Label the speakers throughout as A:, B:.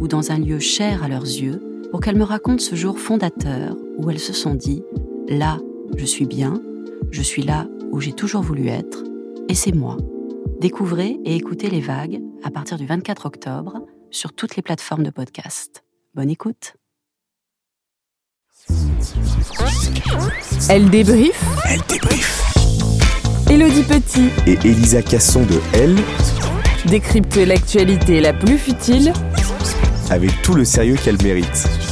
A: ou dans un lieu cher à leurs yeux pour qu'elles me racontent ce jour fondateur où elles se sont dit ⁇ Là, je suis bien, je suis là où j'ai toujours voulu être, et c'est moi. Découvrez et écoutez les vagues à partir du 24 octobre sur toutes les plateformes de podcast. Bonne écoute.
B: Elle débrief.
C: Elle débrief.
B: Elodie Petit
C: Et Elisa Casson de Elle,
B: décrypte l'actualité la plus futile
C: avec tout le sérieux qu'elle mérite.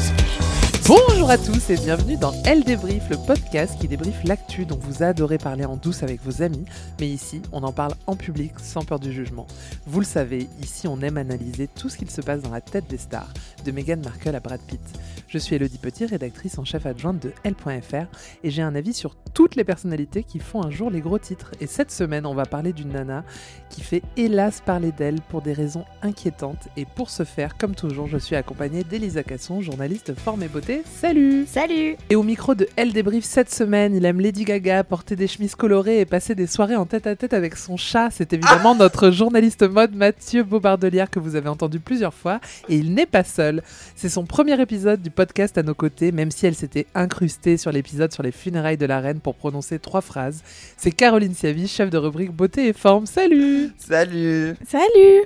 D: Bonjour à tous et bienvenue dans Elle débrief, le podcast qui débriefe l'actu dont vous adorez parler en douce avec vos amis, mais ici on en parle en public sans peur du jugement. Vous le savez, ici on aime analyser tout ce qu'il se passe dans la tête des stars, de Meghan Markle à Brad Pitt. Je suis Elodie Petit, rédactrice en chef adjointe de Elle.fr et j'ai un avis sur toutes les personnalités qui font un jour les gros titres. Et cette semaine on va parler d'une nana qui fait hélas parler d'elle pour des raisons inquiétantes et pour ce faire, comme toujours, je suis accompagnée d'Elisa Casson, journaliste forme et beauté. Salut
E: Salut
D: Et au micro de Elle débrief cette semaine, il aime Lady Gaga, porter des chemises colorées et passer des soirées en tête à tête avec son chat. C'est évidemment notre journaliste mode Mathieu Beaubardelière que vous avez entendu plusieurs fois et il n'est pas seul. C'est son premier épisode du podcast à nos côtés, même si elle s'était incrustée sur l'épisode sur les funérailles de la reine pour prononcer trois phrases. C'est Caroline Siavi, chef de rubrique beauté et forme. Salut
F: Salut
E: Salut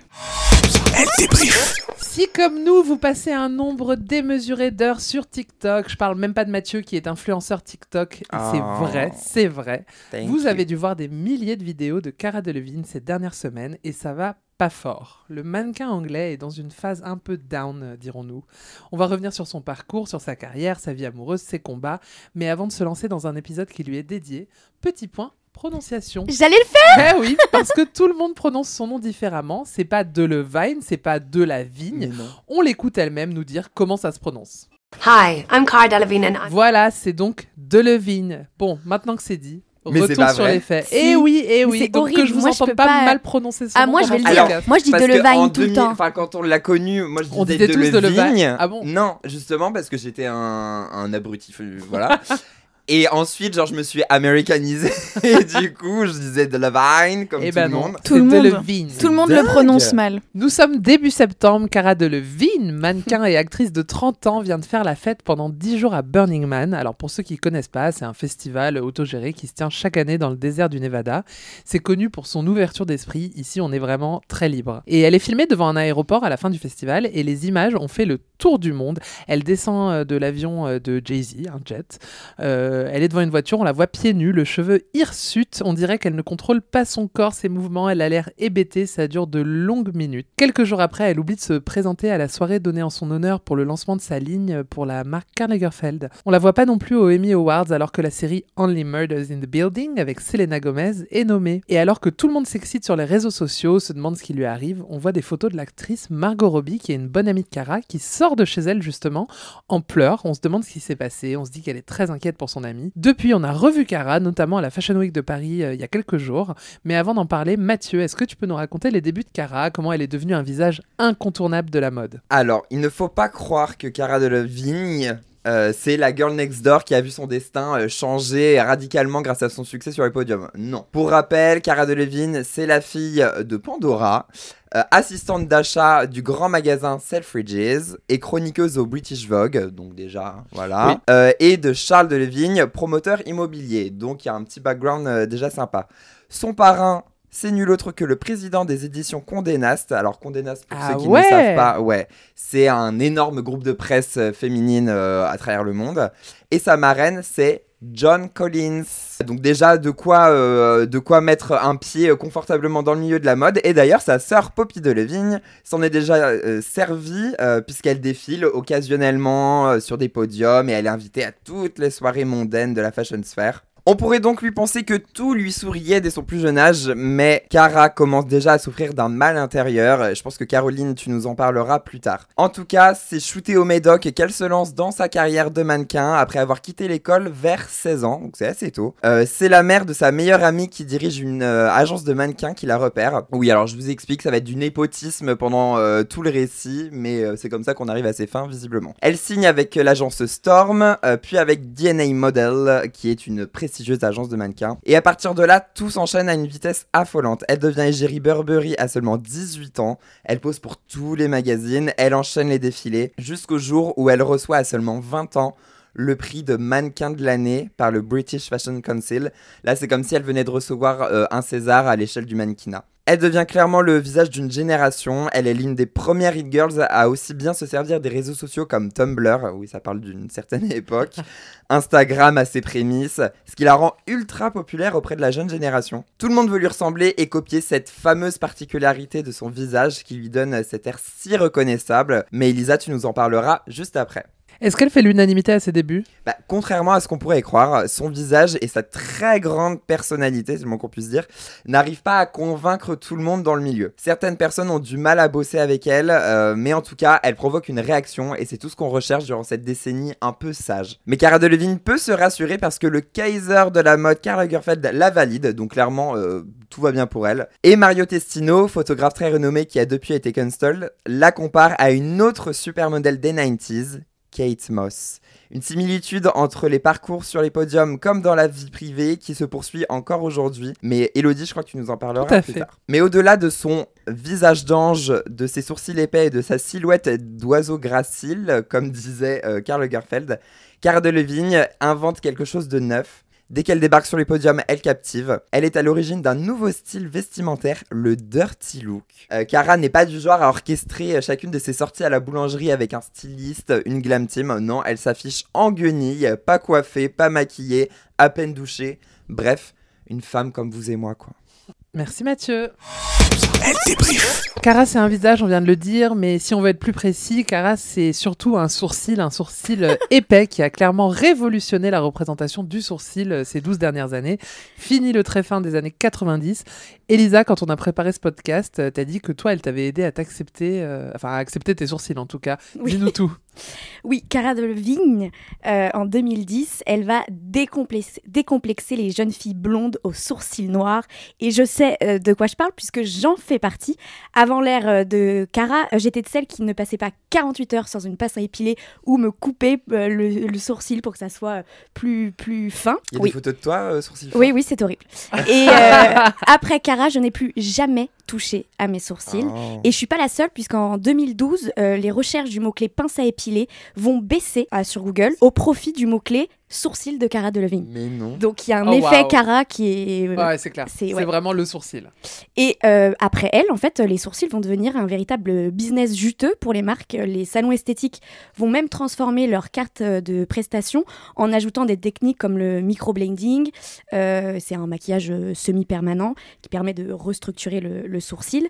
C: Elle débrief.
D: Si comme nous, vous passez un nombre démesuré d'heures sur TikTok, je parle même pas de Mathieu qui est influenceur TikTok, c'est
F: Oh.
D: vrai, c'est vrai.
F: Thank
D: Vous
F: you.
D: avez dû voir des milliers de vidéos de Cara Delevingne ces dernières semaines et ça va pas fort. Le mannequin anglais est dans une phase un peu down, euh, dirons-nous. On va revenir sur son parcours, sur sa carrière, sa vie amoureuse, ses combats, mais avant de se lancer dans un épisode qui lui est dédié, petit point, prononciation.
E: J'allais le faire
D: Eh oui, parce que tout le monde prononce son nom différemment. C'est pas de Levine, c'est pas de la vigne.
F: non.
D: On l'écoute elle-même nous dire comment ça se prononce.
G: Hi, I'm Cara Delevingne and I'm
D: Voilà, c'est donc de Levigne. Bon, maintenant que c'est dit,
F: Mais
D: retour sur
F: vrai.
D: les faits.
E: Si.
D: Eh oui, eh
E: Mais
D: oui.
E: c'est
D: Donc que
E: horrible.
D: je vous
E: Moi, je
D: entende
E: peux
D: pas,
E: pas-
D: mal prononcer son
E: Ah,
D: nom
E: moi, je vais le dire.
D: podcast.
E: Moi, je dis
F: Parce
E: de
F: que en
E: Levagne tout le
F: 2000
E: temps.
F: Enfin, quand on l'a connu, moi je
D: On
F: disais
D: disait
F: de
D: tous de
F: Levigne.
D: Levagne. Ah bon?
F: Non, justement parce que j'étais un, un abrutif, euh, voilà. Et ensuite, genre, je me suis américanisé. et du coup, je disais de Levine, comme
D: Eh
F: tout
D: ben
F: le
D: non,
F: monde.
E: Tout le monde. Tout le monde le prononce mal.
D: Nous sommes début septembre. Cara Delevingne, mannequin et actrice de 30 ans, vient de faire la fête pendant 10 jours à Burning Man. Alors pour ceux qui connaissent pas, c'est un festival autogéré qui se tient chaque année dans le désert du Nevada. C'est connu pour son ouverture d'esprit. Ici, on est vraiment très libre. Et elle est filmée devant un aéroport à la fin du festival et les images ont fait le tour du monde. Elle descend euh, de l'avion euh, de Jay-Z, un jet. Euh, elle est devant une voiture, on la voit pieds nus, le cheveu hirsute. On dirait qu'elle ne contrôle pas son corps, ses mouvements. Elle a l'air hébétée, ça dure de longues minutes. Quelques jours après, elle oublie de se présenter à la soirée donnée en son honneur pour le lancement de sa ligne pour la marque Karl Lagerfeld. On la voit pas non plus aux Emmy Awards alors que la série Only Murders in the Building avec Selena Gomez est nommée. Et alors que tout le monde s'excite sur les réseaux sociaux, se demande ce qui lui arrive, on voit des photos de l'actrice Margot Robbie qui est une bonne amie de Cara qui sort de chez elle justement en pleurs. On se demande ce qui s'est passé, on se dit qu'elle est très inquiète pour son Depuis, on a revu Cara, notamment à la Fashion Week de Paris euh, il y a quelques jours. Mais avant d'en parler, Mathieu, est-ce que tu peux nous raconter les débuts de Cara, comment elle est devenue un visage incontournable de la mode?
F: Alors, il ne faut pas croire que Cara Delevingne, euh, c'est la girl next door qui a vu son destin euh, changer radicalement grâce à son succès sur les podiums. Non. Pour rappel, Cara Delevingne, c'est la fille de Pandora, euh, assistante d'achat du grand magasin Selfridges et chroniqueuse au British Vogue, donc déjà, voilà.
D: Oui.
F: Euh, et de Charles Delevingne, promoteur immobilier, donc il y a un petit background euh, déjà sympa. Son parrain, c'est nul autre que le président des éditions Condé Nast. Alors Condé Nast, pour
D: Ah
F: ceux qui
D: ouais
F: ne savent pas, ouais, c'est un énorme groupe de presse euh, féminine euh, à travers le monde. Et sa marraine, c'est John Collins. Donc déjà de quoi, euh, de quoi mettre un pied confortablement dans le milieu de la mode. Et d'ailleurs, sa sœur Poppy Delevingne s'en est déjà euh, servie euh, puisqu'elle défile occasionnellement sur des podiums et elle est invitée à toutes les soirées mondaines de la fashion sphere. On pourrait donc lui penser que tout lui souriait dès son plus jeune âge, mais Cara commence déjà à souffrir d'un mal intérieur. Je pense que Caroline, tu nous en parleras plus tard. En tout cas, c'est shootée au Médoc qu'elle se lance dans sa carrière de mannequin après avoir quitté l'école vers 16 ans, donc c'est assez tôt. Euh, c'est la mère de sa meilleure amie qui dirige une euh, agence de mannequins qui la repère. Oui, alors je vous explique, ça va être du népotisme pendant euh, tout le récit, mais c'est comme ça qu'on arrive à ses fins, visiblement. Elle signe avec l'agence Storm, puis avec DNA Model, qui est une agence de mannequins. Et à partir de là, tout s'enchaîne à une vitesse affolante. Elle devient égérie Burberry à seulement 18 ans. Elle pose pour tous les magazines, elle enchaîne les défilés, jusqu'au jour où elle reçoit à seulement 20 ans le prix de mannequin de l'année par le British Fashion Council. Là, c'est comme si elle venait de recevoir euh, un César à l'échelle du mannequinat. Elle devient clairement le visage d'une génération. Elle est l'une des premières hit girls à aussi bien se servir des réseaux sociaux comme Tumblr, oui, ça parle d'une certaine époque, Instagram à ses prémices, ce qui la rend ultra populaire auprès de la jeune génération. Tout le monde veut lui ressembler et copier cette fameuse particularité de son visage qui lui donne cet air si reconnaissable. Mais Elisa, tu nous en parleras juste après.
D: Est-ce qu'elle fait l'unanimité à ses débuts?
F: Bah, contrairement à ce qu'on pourrait croire, son visage et sa très grande personnalité, c'est le moins qu'on puisse dire, n'arrivent pas à convaincre tout le monde dans le milieu. Certaines personnes ont du mal à bosser avec elle, euh, mais en tout cas, elle provoque une réaction et c'est tout ce qu'on recherche durant cette décennie un peu sage. Mais Cara Delevingne peut se rassurer parce que le Kaiser de la mode, Karl Lagerfeld, la valide, donc clairement, euh, tout va bien pour elle. Et Mario Testino, photographe très renommé qui a depuis été cancelled, la compare à une autre supermodèle des 90s, Kate Moss. Une similitude entre les parcours sur les podiums comme dans la vie privée qui se poursuit encore aujourd'hui. Mais Elodie, je crois que tu nous en parleras
D: Tout à
F: plus
D: fait.
F: tard. Mais au-delà de son visage d'ange, de ses sourcils épais et de sa silhouette d'oiseau gracile, comme disait euh, Karl Lagerfeld, Cara Delevingne invente quelque chose de neuf. Dès qu'elle débarque sur les podiums, elle captive. Elle est à l'origine d'un nouveau style vestimentaire, le dirty look. Euh, Cara n'est pas du genre à orchestrer euh, chacune de ses sorties à la boulangerie avec un styliste, une glam team. Non, elle s'affiche en guenille, pas coiffée, pas maquillée, à peine douchée. Bref, une femme comme vous et moi, quoi.
D: Merci Mathieu.
C: Elle débrief.
D: Cara, c'est un visage, on vient de le dire, mais si on veut être plus précis, Cara, c'est surtout un sourcil, un sourcil euh, épais qui a clairement révolutionné la représentation du sourcil euh, ces 12 dernières années. Fini le très fin des années 90. Elisa, quand on a préparé ce podcast, euh, t'as dit que toi, elle t'avait aidé à t'accepter, euh, enfin à accepter tes sourcils en tout cas.
E: Oui.
D: Dis-nous tout.
E: Oui, Cara Delevingne, euh, en 2010, elle va décomplexer, décomplexer les jeunes filles blondes aux sourcils noirs. Et je sais euh, de quoi je parle puisque j'en fais partie. Avant l'ère euh, de Cara, euh, j'étais de celle qui ne passait pas 48 heures sans une passe à épiler ou me couper euh, le, le sourcil pour que ça soit plus, plus fin.
F: Il y a
E: Oui.
F: des photos de toi, euh, fins
E: Oui, oui, c'est horrible. Et après Cara, je n'ai plus jamais touché à mes sourcils.
F: Oh.
E: Et je suis pas la seule, puisqu'en 2012, euh, les recherches du mot-clé pince à épiler vont baisser euh, sur Google au profit du mot-clé sourcil de Cara Delevingne.
F: Mais non.
E: Donc il y a un
D: Oh,
E: effet. Cara qui est. euh,
D: Ouais, c'est clair.
E: c'est- ouais.
D: vraiment le sourcil.
E: Et euh, après elle, en fait, les sourcils vont devenir un véritable business juteux pour les marques. Les salons esthétiques vont même transformer leur carte de prestation en ajoutant des techniques comme le microblending. Euh, c'est un maquillage semi-permanent qui permet de restructurer le, le sourcil.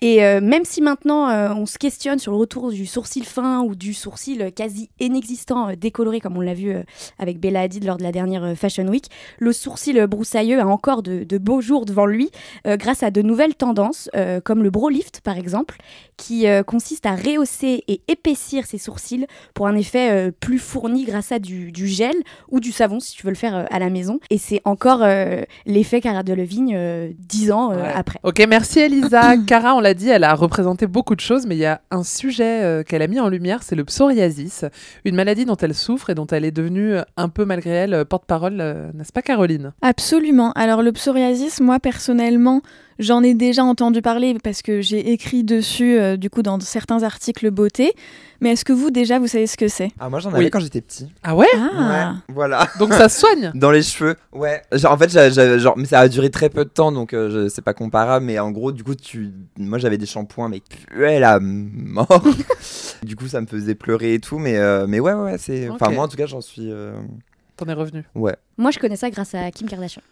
E: Et euh, même si maintenant euh, on se questionne sur le retour du sourcil fin ou du sourcil quasi inexistant, euh, décoloré comme on l'a vu euh, avec Bella Hadid lors de la dernière euh, Fashion Week, le sourcil broussailleux a encore de, de beaux jours devant lui euh, grâce à de nouvelles tendances, euh, comme le bro lift par exemple, qui euh, consiste à rehausser et épaissir ses sourcils pour un effet euh, plus fourni grâce à du, du gel ou du savon si tu veux le faire euh, à la maison. Et c'est encore euh, l'effet Cara Delevingne dix ans euh,
D: Ouais.
E: après.
D: Ok, merci Elisa. Cara, on l'a dit, elle a représenté beaucoup de choses, mais il y a un sujet euh, qu'elle a mis en lumière, c'est le psoriasis, une maladie dont elle souffre et dont elle est devenue euh, un peu malgré elle euh, porte-parole, n'est-ce pas Caroline?
H: Absolument. Alors le psoriasis, moi personnellement, J'en ai déjà entendu parler parce que j'ai écrit dessus, euh, du coup, dans certains articles beauté. Mais est-ce que vous, déjà, vous savez ce que c'est?
F: Ah, moi j'en avais
D: Oui.
F: quand j'étais petit.
D: Ah ouais?
H: Ah,
F: Ouais, voilà.
D: Donc ça se soigne
F: Dans les cheveux, ouais. Genre, en fait, genre, mais ça a duré très peu de temps, donc euh, c'est pas comparable. Mais en gros, du coup, tu, moi, j'avais des shampoings, mais puaient la mort. du coup, ça me faisait pleurer et tout, mais euh, mais ouais, ouais, ouais, c'est. Enfin, moi, en tout cas, j'en suis. euh,
D: T'en es revenu
F: Ouais.
E: Moi, je connais ça grâce à Kim Kardashian.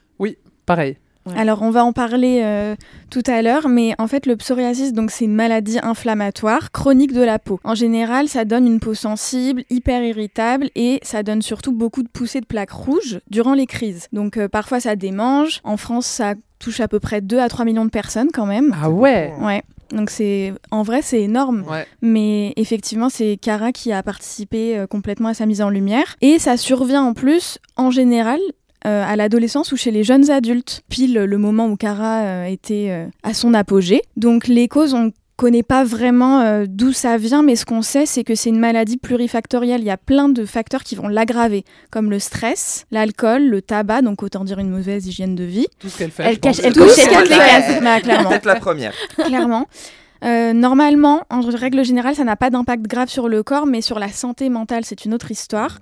D: Pareil.
E: Ouais.
H: Alors, on va en parler euh, tout à l'heure, mais en fait, le psoriasis, donc, c'est une maladie inflammatoire chronique de la peau. En général, ça donne une peau sensible, hyper irritable, et ça donne surtout beaucoup de poussées de plaques rouges durant les crises. Donc, euh, parfois, ça démange. En France, ça touche à peu près 2 à 3 millions de personnes quand même.
D: Ah ouais
H: Ouais. Donc c'est en vrai c'est énorme,
D: Ouais.
H: mais effectivement c'est Cara qui a participé euh, complètement à sa mise en lumière et ça survient en plus en général euh, à l'adolescence ou chez les jeunes adultes, pile le moment où Cara euh, était euh, à son apogée. Donc les causes on connaît pas vraiment euh, d'où ça vient, mais ce qu'on sait, c'est que c'est une maladie plurifactorielle. Il y a plein de facteurs qui vont l'aggraver, comme le stress, l'alcool, le tabac, donc autant dire une mauvaise hygiène de vie.
D: Tout ce qu'elle fait.
E: Elle cache- elle
H: c'est
E: toutes
H: toutes les
E: les
H: cases, Bah, clairement.
F: Peut-être la première.
H: clairement. Euh, normalement, en règle générale, ça n'a pas d'impact grave sur le corps, mais sur la santé mentale, c'est une autre histoire.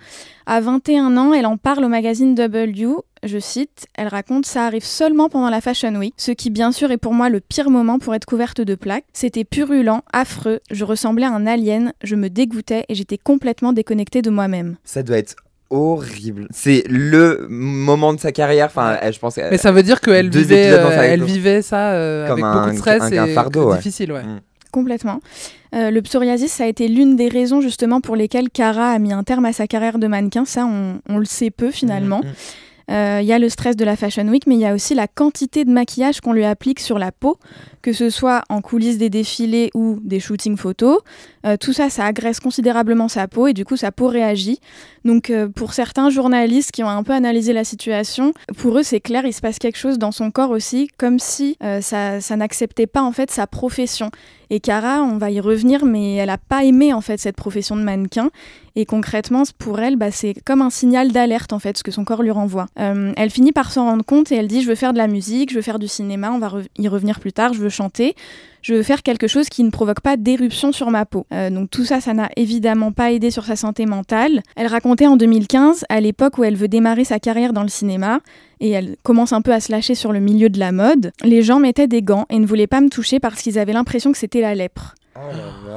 H: À 21 ans, elle en parle au magazine W. Je cite, elle raconte Ça arrive seulement pendant la Fashion Week, ce qui, bien sûr, est pour moi le pire moment pour être couverte de plaques. C'était purulent, affreux, je ressemblais à un alien, je me dégoûtais et j'étais complètement déconnectée de moi-même.
F: Ça doit être horrible. C'est le moment de sa carrière. Enfin, elle- je pense.
D: Mais ça veut dire qu'elle vivait, euh, elle vivait ça euh,
F: Comme
D: avec beaucoup de stress
F: un-
D: et
F: un fardeau, ouais.
D: difficile, ouais.
F: Mm.
H: Complètement. Euh, le psoriasis, ça a été l'une des raisons justement pour lesquelles Cara a mis un terme à sa carrière de mannequin. Ça, on, on le sait peu finalement.
F: Mm, mm.
H: Euh, Il y a le stress de la Fashion Week, mais il y a aussi la quantité de maquillage qu'on lui applique sur la peau, que ce soit en coulisses des défilés ou des shootings photos. Euh, tout ça, ça agresse considérablement sa peau et du coup, sa peau réagit. Donc, euh, pour certains journalistes qui ont un peu analysé la situation, pour eux, c'est clair, il se passe quelque chose dans son corps aussi, comme si euh, ça, n'acceptait pas en fait sa profession. Et Cara, on va y revenir, mais elle n'a pas aimé en fait cette profession de mannequin. Et concrètement, pour elle, bah, c'est comme un signal d'alerte en fait, ce que son corps lui renvoie. Elle finit par s'en rendre compte et elle dit je veux faire de la musique, je veux faire du cinéma, on va y revenir plus tard, je veux chanter, je veux faire quelque chose qui ne provoque pas d'éruption sur ma peau. Euh, donc tout ça, ça n'a évidemment pas aidé sur sa santé mentale. Elle racontait en 2015, à l'époque où elle veut démarrer sa carrière dans le cinéma, et elle commence un peu à se lâcher sur le milieu de la mode, les gens mettaient des gants et ne voulaient pas me toucher parce qu'ils avaient l'impression que c'était la lèpre.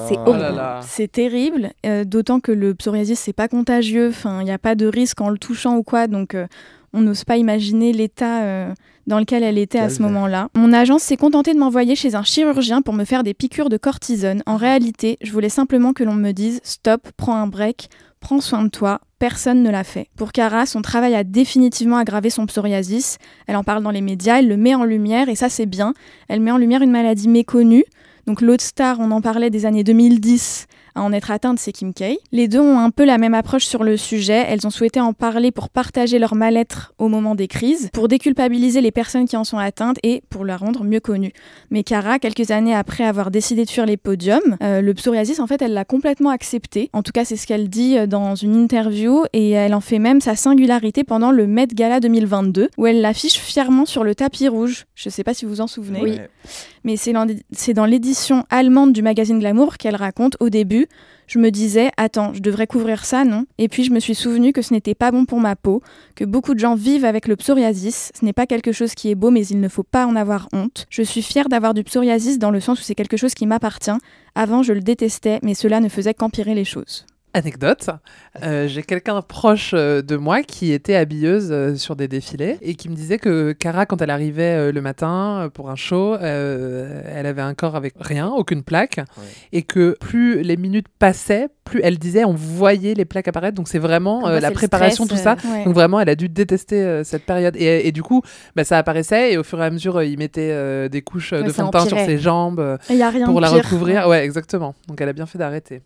E: C'est
D: Oh là.
H: C'est terrible, euh, d'autant que le psoriasis c'est pas contagieux, enfin il n'y a pas de risque en le touchant ou quoi, donc euh, on n'ose pas imaginer l'état euh, dans lequel elle était à ce moment-là. Mon agence s'est contentée de m'envoyer chez un chirurgien pour me faire des piqûres de cortisone. En réalité, je voulais simplement que l'on me dise stop, prends un break, prends soin de toi. Personne ne l'a fait. Pour Cara, son travail a définitivement aggravé son psoriasis. Elle en parle dans les médias, elle le met en lumière et ça c'est bien. Elle met en lumière une maladie méconnue. Donc l'autre star, on en parlait des années 2010, à en être atteinte, c'est Kim K. Les deux ont un peu la même approche sur le sujet. Elles ont souhaité en parler pour partager leur mal-être au moment des crises, pour déculpabiliser les personnes qui en sont atteintes et pour la rendre mieux connue. Mais Cara, quelques années après avoir décidé de fuir les podiums, euh, le psoriasis, en fait, elle l'a complètement accepté. En tout cas, c'est ce qu'elle dit euh, dans une interview et elle en fait même sa singularité pendant le Met Gala 2022, où elle l'affiche fièrement sur le tapis rouge. Je sais pas si vous en souvenez.
F: Ouais.
H: Mais c'est dans l'édition allemande du magazine Glamour qu'elle raconte au début. Je me disais, attends, je devrais couvrir ça, non? Et puis je me suis souvenu que ce n'était pas bon pour ma peau, que beaucoup de gens vivent avec le psoriasis. Ce n'est pas quelque chose qui est beau, mais il ne faut pas en avoir honte. Je suis fière d'avoir du psoriasis dans le sens où c'est quelque chose qui m'appartient. Avant, je le détestais, mais cela ne faisait qu'empirer les choses.
D: Anecdote, euh, j'ai quelqu'un proche euh, de moi qui était habilleuse euh, sur des défilés et qui me disait que Cara, quand elle arrivait le matin pour un show, euh, elle avait un corps avec rien, aucune plaque, et que plus les minutes passaient, plus elle disait on voyait les plaques apparaître. Donc c'est vraiment euh, la préparation,
E: stress,
D: tout ça.
H: Ouais.
D: Donc vraiment, elle a dû détester euh, cette période. Et, et du coup, bah, ça apparaissait et au fur et à mesure, euh, il mettait euh, des couches
E: Ouais,
D: de fond de teint sur ses jambes euh, pour la
H: pire.
D: recouvrir. Ouais, exactement. Donc elle a bien fait d'arrêter.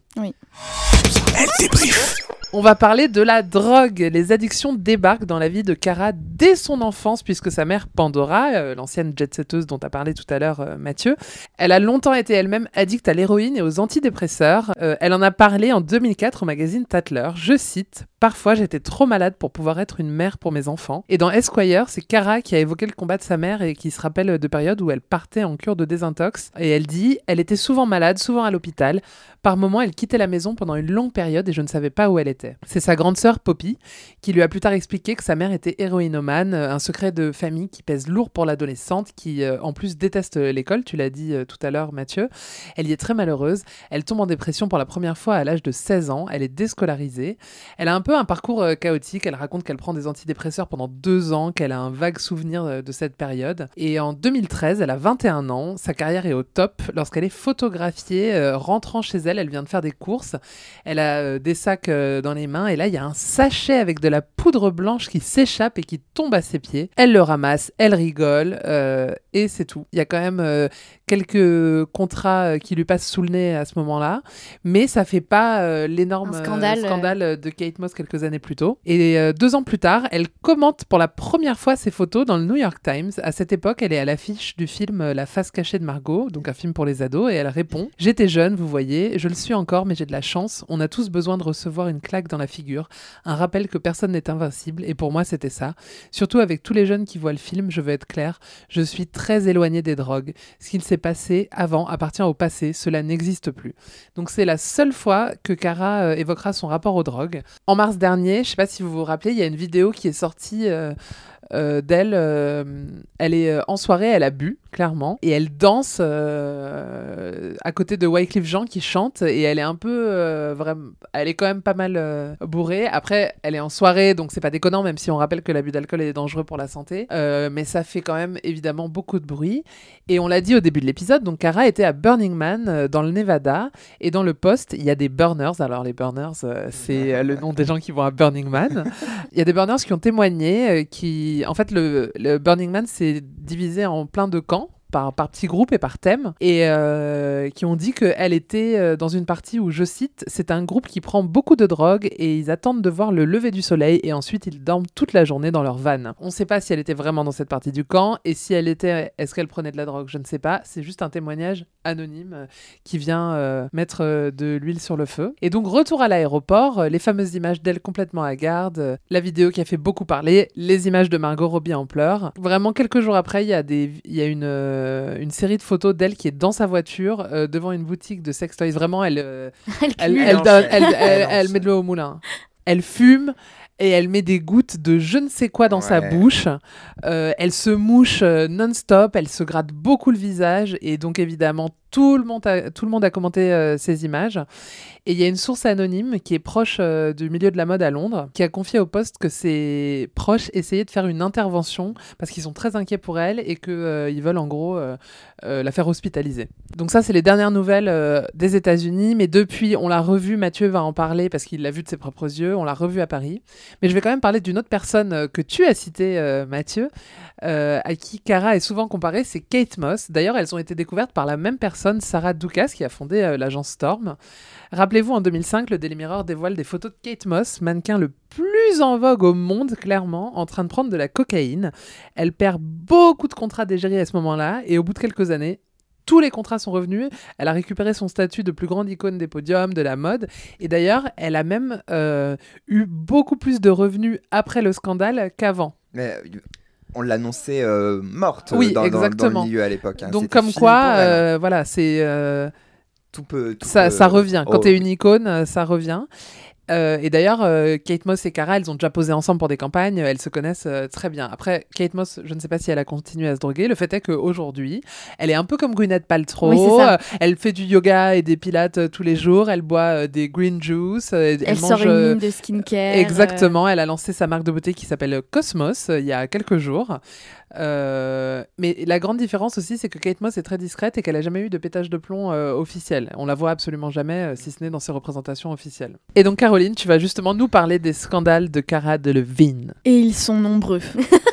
D: On va parler de la drogue. Les addictions débarquent dans la vie de Cara dès son enfance, puisque sa mère Pandora, euh, l'ancienne jet-setteuse dont a parlé tout à l'heure euh, Mathieu, elle a longtemps été elle-même addicte à l'héroïne et aux antidépresseurs. Euh, elle en a parlé en 2004 au magazine Tatler. Je cite Parfois, j'étais trop malade pour pouvoir être une mère pour mes enfants. Et dans Esquire, c'est Cara qui a évoqué le combat de sa mère et qui se rappelle de périodes où elle partait en cure de désintox. Et elle dit Elle était souvent malade, souvent à l'hôpital. Par moments, elle quittait la maison pendant une longue période et je ne savais pas où elle était. C'est sa grande sœur Poppy qui lui a plus tard expliqué que sa mère était héroïnomane, euh, un secret de famille qui pèse lourd pour l'adolescente, qui euh, en plus déteste l'école, tu l'as dit euh, tout à l'heure Mathieu. Elle y est très malheureuse. Elle tombe en dépression pour la première fois à l'âge de 16 ans. Elle est déscolarisée. Elle a un peu un parcours chaotique. Elle raconte qu'elle prend des antidépresseurs pendant deux ans, qu'elle a un vague souvenir de cette période. Et en 2013, elle a 21 ans. Sa carrière est au top lorsqu'elle est photographiée, rentrant chez elle. Elle vient de faire des courses. Elle a euh, des sacs euh, dans les mains et là, il y a un sachet avec de la poudre blanche qui s'échappe et qui tombe à ses pieds. Elle le ramasse, elle rigole euh, et c'est tout. Il y a quand même quelques contrats euh, qui lui passent sous le nez à ce moment-là, mais ça fait pas euh, l'énorme euh,
E: scandale,
D: scandale de Kate Moss quelques années plus tôt. Et deux ans plus tard, elle commente pour la première fois ses photos dans le New York Times. À cette époque, elle est à l'affiche du film La face cachée de Margot, donc un film pour les ados, et elle répond J'étais jeune, vous voyez, je le suis encore, mais j'ai de la chance. On a tous besoin de recevoir une claque dans la figure, un rappel que personne n'est invincible, et pour moi, c'était ça. Surtout avec tous les jeunes qui voient le film, je veux être clair, je suis très éloignée des drogues. Ce qu'il s'est passé avant appartient au passé, cela n'existe plus. Donc c'est la seule fois que Cara euh, évoquera son rapport aux drogues. En mars dernier, je sais pas si vous vous rappelez, il y a une vidéo qui est sortie euh, euh, d'elle. elle est en soirée, elle a bu, clairement, et elle danse euh, à côté de Wycliffe Jean qui chante, et elle est un peu euh, vraiment. Elle est quand même pas mal euh, bourrée. Après, elle est en soirée, donc c'est pas déconnant, même si on rappelle que l'abus d'alcool est dangereux pour la santé. Mais ça fait quand même évidemment beaucoup de bruit. Et on l'a dit au début de l'épisode, donc Cara était à Burning Man dans le Nevada et dans le poste il y a des burners. Alors les burners, c'est le nom des gens qui vont à Burning Man. Il y a des burners qui ont témoigné, qui en fait le, le Burning Man c'est divisé en plein de camps. Par, par petits groupes et par thème, et euh, qui ont dit qu'elle était euh, dans une partie où, je cite, c'est un groupe qui prend beaucoup de drogue et ils attendent de voir le lever du soleil et ensuite ils dorment toute la journée dans leur van. On ne sait pas si elle était vraiment dans cette partie du camp et si elle était, est-ce qu'elle prenait de la drogue, je ne sais pas. C'est juste un témoignage anonyme euh, qui vient mettre de l'huile sur le feu. Et donc retour à l'aéroport, les fameuses images d'elle complètement à garde, la vidéo qui a fait beaucoup parler, les images de Margot Robbie en pleurs. Vraiment quelques jours après, il y a y a une une série de photos d'elle qui est dans sa voiture euh, devant une boutique de sex toys. Vraiment, elle euh,
E: Elle
D: elle, elle, donne- elle- elle- met de l'eau au moulin. Elle fume et elle met des gouttes de je ne sais quoi dans sa bouche. Euh, elle se mouche euh, non-stop, elle se gratte beaucoup le visage et donc évidemment tout le monde a, tout le monde a commenté euh, ces images. Et il y a une source anonyme qui est proche euh, du milieu de la mode à Londres qui a confié au poste que ses proches essayaient de faire une intervention parce qu'ils sont très inquiets pour elle et qu'ils veulent en gros euh, euh, la faire hospitaliser. Donc ça, c'est les dernières nouvelles euh, des États-Unis. Mais depuis, on l'a revu, Mathieu va en parler parce qu'il l'a vu de ses propres yeux, on l'a revu à Paris. Mais je vais quand même parler d'une autre personne euh, que tu as citée, euh, Mathieu, euh, à qui Cara est souvent comparée, c'est Kate Moss. D'ailleurs, elles ont été découvertes par la même personne, Sarah Doukas, qui a fondé euh, l'agence Storm. Rappelez-vous, en 2005, le Daily Mirror dévoile des photos de Kate Moss, mannequin le plus en vogue au monde, clairement, en train de prendre de la cocaïne. Elle perd beaucoup de contrats d'égérie à ce moment-là, et au bout de quelques années, tous les contrats sont revenus. Elle a récupéré son statut de plus grande icône des podiums, de la mode. Et d'ailleurs, elle a même euh, eu beaucoup plus de revenus après le scandale qu'avant.
F: Mais euh, on l'annonçait euh, morte
D: Oui,
F: dans, dans- dans
D: exactement.
F: le milieu à l'époque. hein.
D: Donc, comme quoi, euh, voilà, c'est.
F: Tout peut, tout
D: ça,
F: peut-
D: ça revient. Quand
F: Oh,
D: tu es une icône, euh, ça revient. Euh, et d'ailleurs, euh, Kate Moss et Cara, elles ont déjà posé ensemble pour des campagnes, elles se connaissent euh, très bien. Après, Kate Moss, je ne sais pas si elle a continué à se droguer. Le fait est qu'aujourd'hui, elle est un peu comme Gwyneth Paltrow.
E: Oui, c'est ça.
D: Euh, elle fait du yoga et des pilates euh, tous les jours. Elle boit euh, des green juice. euh,
E: Elle,
D: mange,
E: sort une ligne de skincare. euh,
D: Exactement, elle a lancé sa marque de beauté qui s'appelle Cosmos euh, il y a quelques jours. Euh, mais la grande différence aussi, c'est que Kate Moss est très discrète et qu'elle a jamais eu de pétage de plomb euh, officiel. On la voit absolument jamais, euh, si ce n'est dans ses représentations officielles. Et donc, Caroline, tu vas justement nous parler des scandales de Cara Delevingne.
H: Et ils sont nombreux.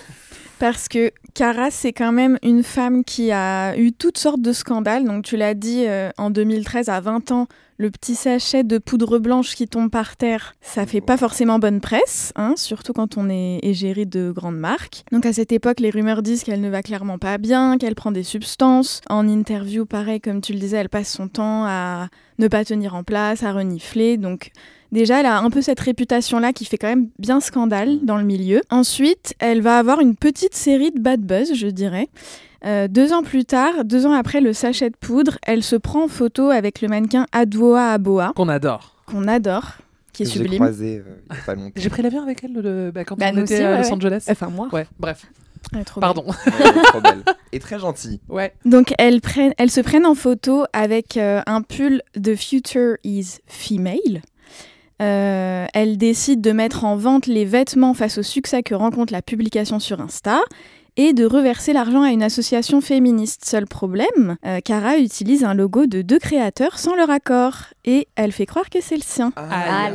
H: Parce que Cara, c'est quand même une femme qui a eu toutes sortes de scandales. Donc, tu l'as dit, euh, en 2013, à 20 ans, le petit sachet de poudre blanche qui tombe par terre, ça fait pas forcément bonne presse, hein, surtout quand on est égérie de grandes marques. Donc, à cette époque, les rumeurs disent qu'elle ne va clairement pas bien, qu'elle prend des substances. En interview, pareil, comme tu le disais, elle passe son temps à ne pas tenir en place, à renifler. Donc, Déjà, elle a un peu cette réputation-là qui fait quand même bien scandale dans le milieu. Ensuite, elle va avoir une petite série de bad buzz, je dirais. Euh, deux ans plus tard, deux ans après le sachet de poudre, elle se prend en photo avec le mannequin Adwoa Aboa,
D: Qu'on adore.
H: qu'on adore, qui est
F: Que J'ai
H: sublime.
F: croisé euh, il y a pas longtemps.
D: J'ai pris l'avion avec elle le- bah, quand
E: Bah,
D: on était
E: aussi,
D: à
E: ouais,
D: Los
E: ouais.
D: Angeles.
E: Enfin, moi.
D: Ouais, bref.
H: Elle est trop belle.
D: Pardon.
F: Ouais, elle est trop belle. Et très gentille.
D: Ouais.
H: Donc elles, prennent, elles se prennent en photo avec euh, un pull The Future is Female. Euh, elles décident de mettre en vente les vêtements face au succès que rencontre la publication sur Insta et de reverser l'argent à une association féministe. Seul problème, euh, Cara utilise un logo de deux créateurs sans leur accord et elle fait croire que c'est le sien.
F: Ah,
D: Aïe.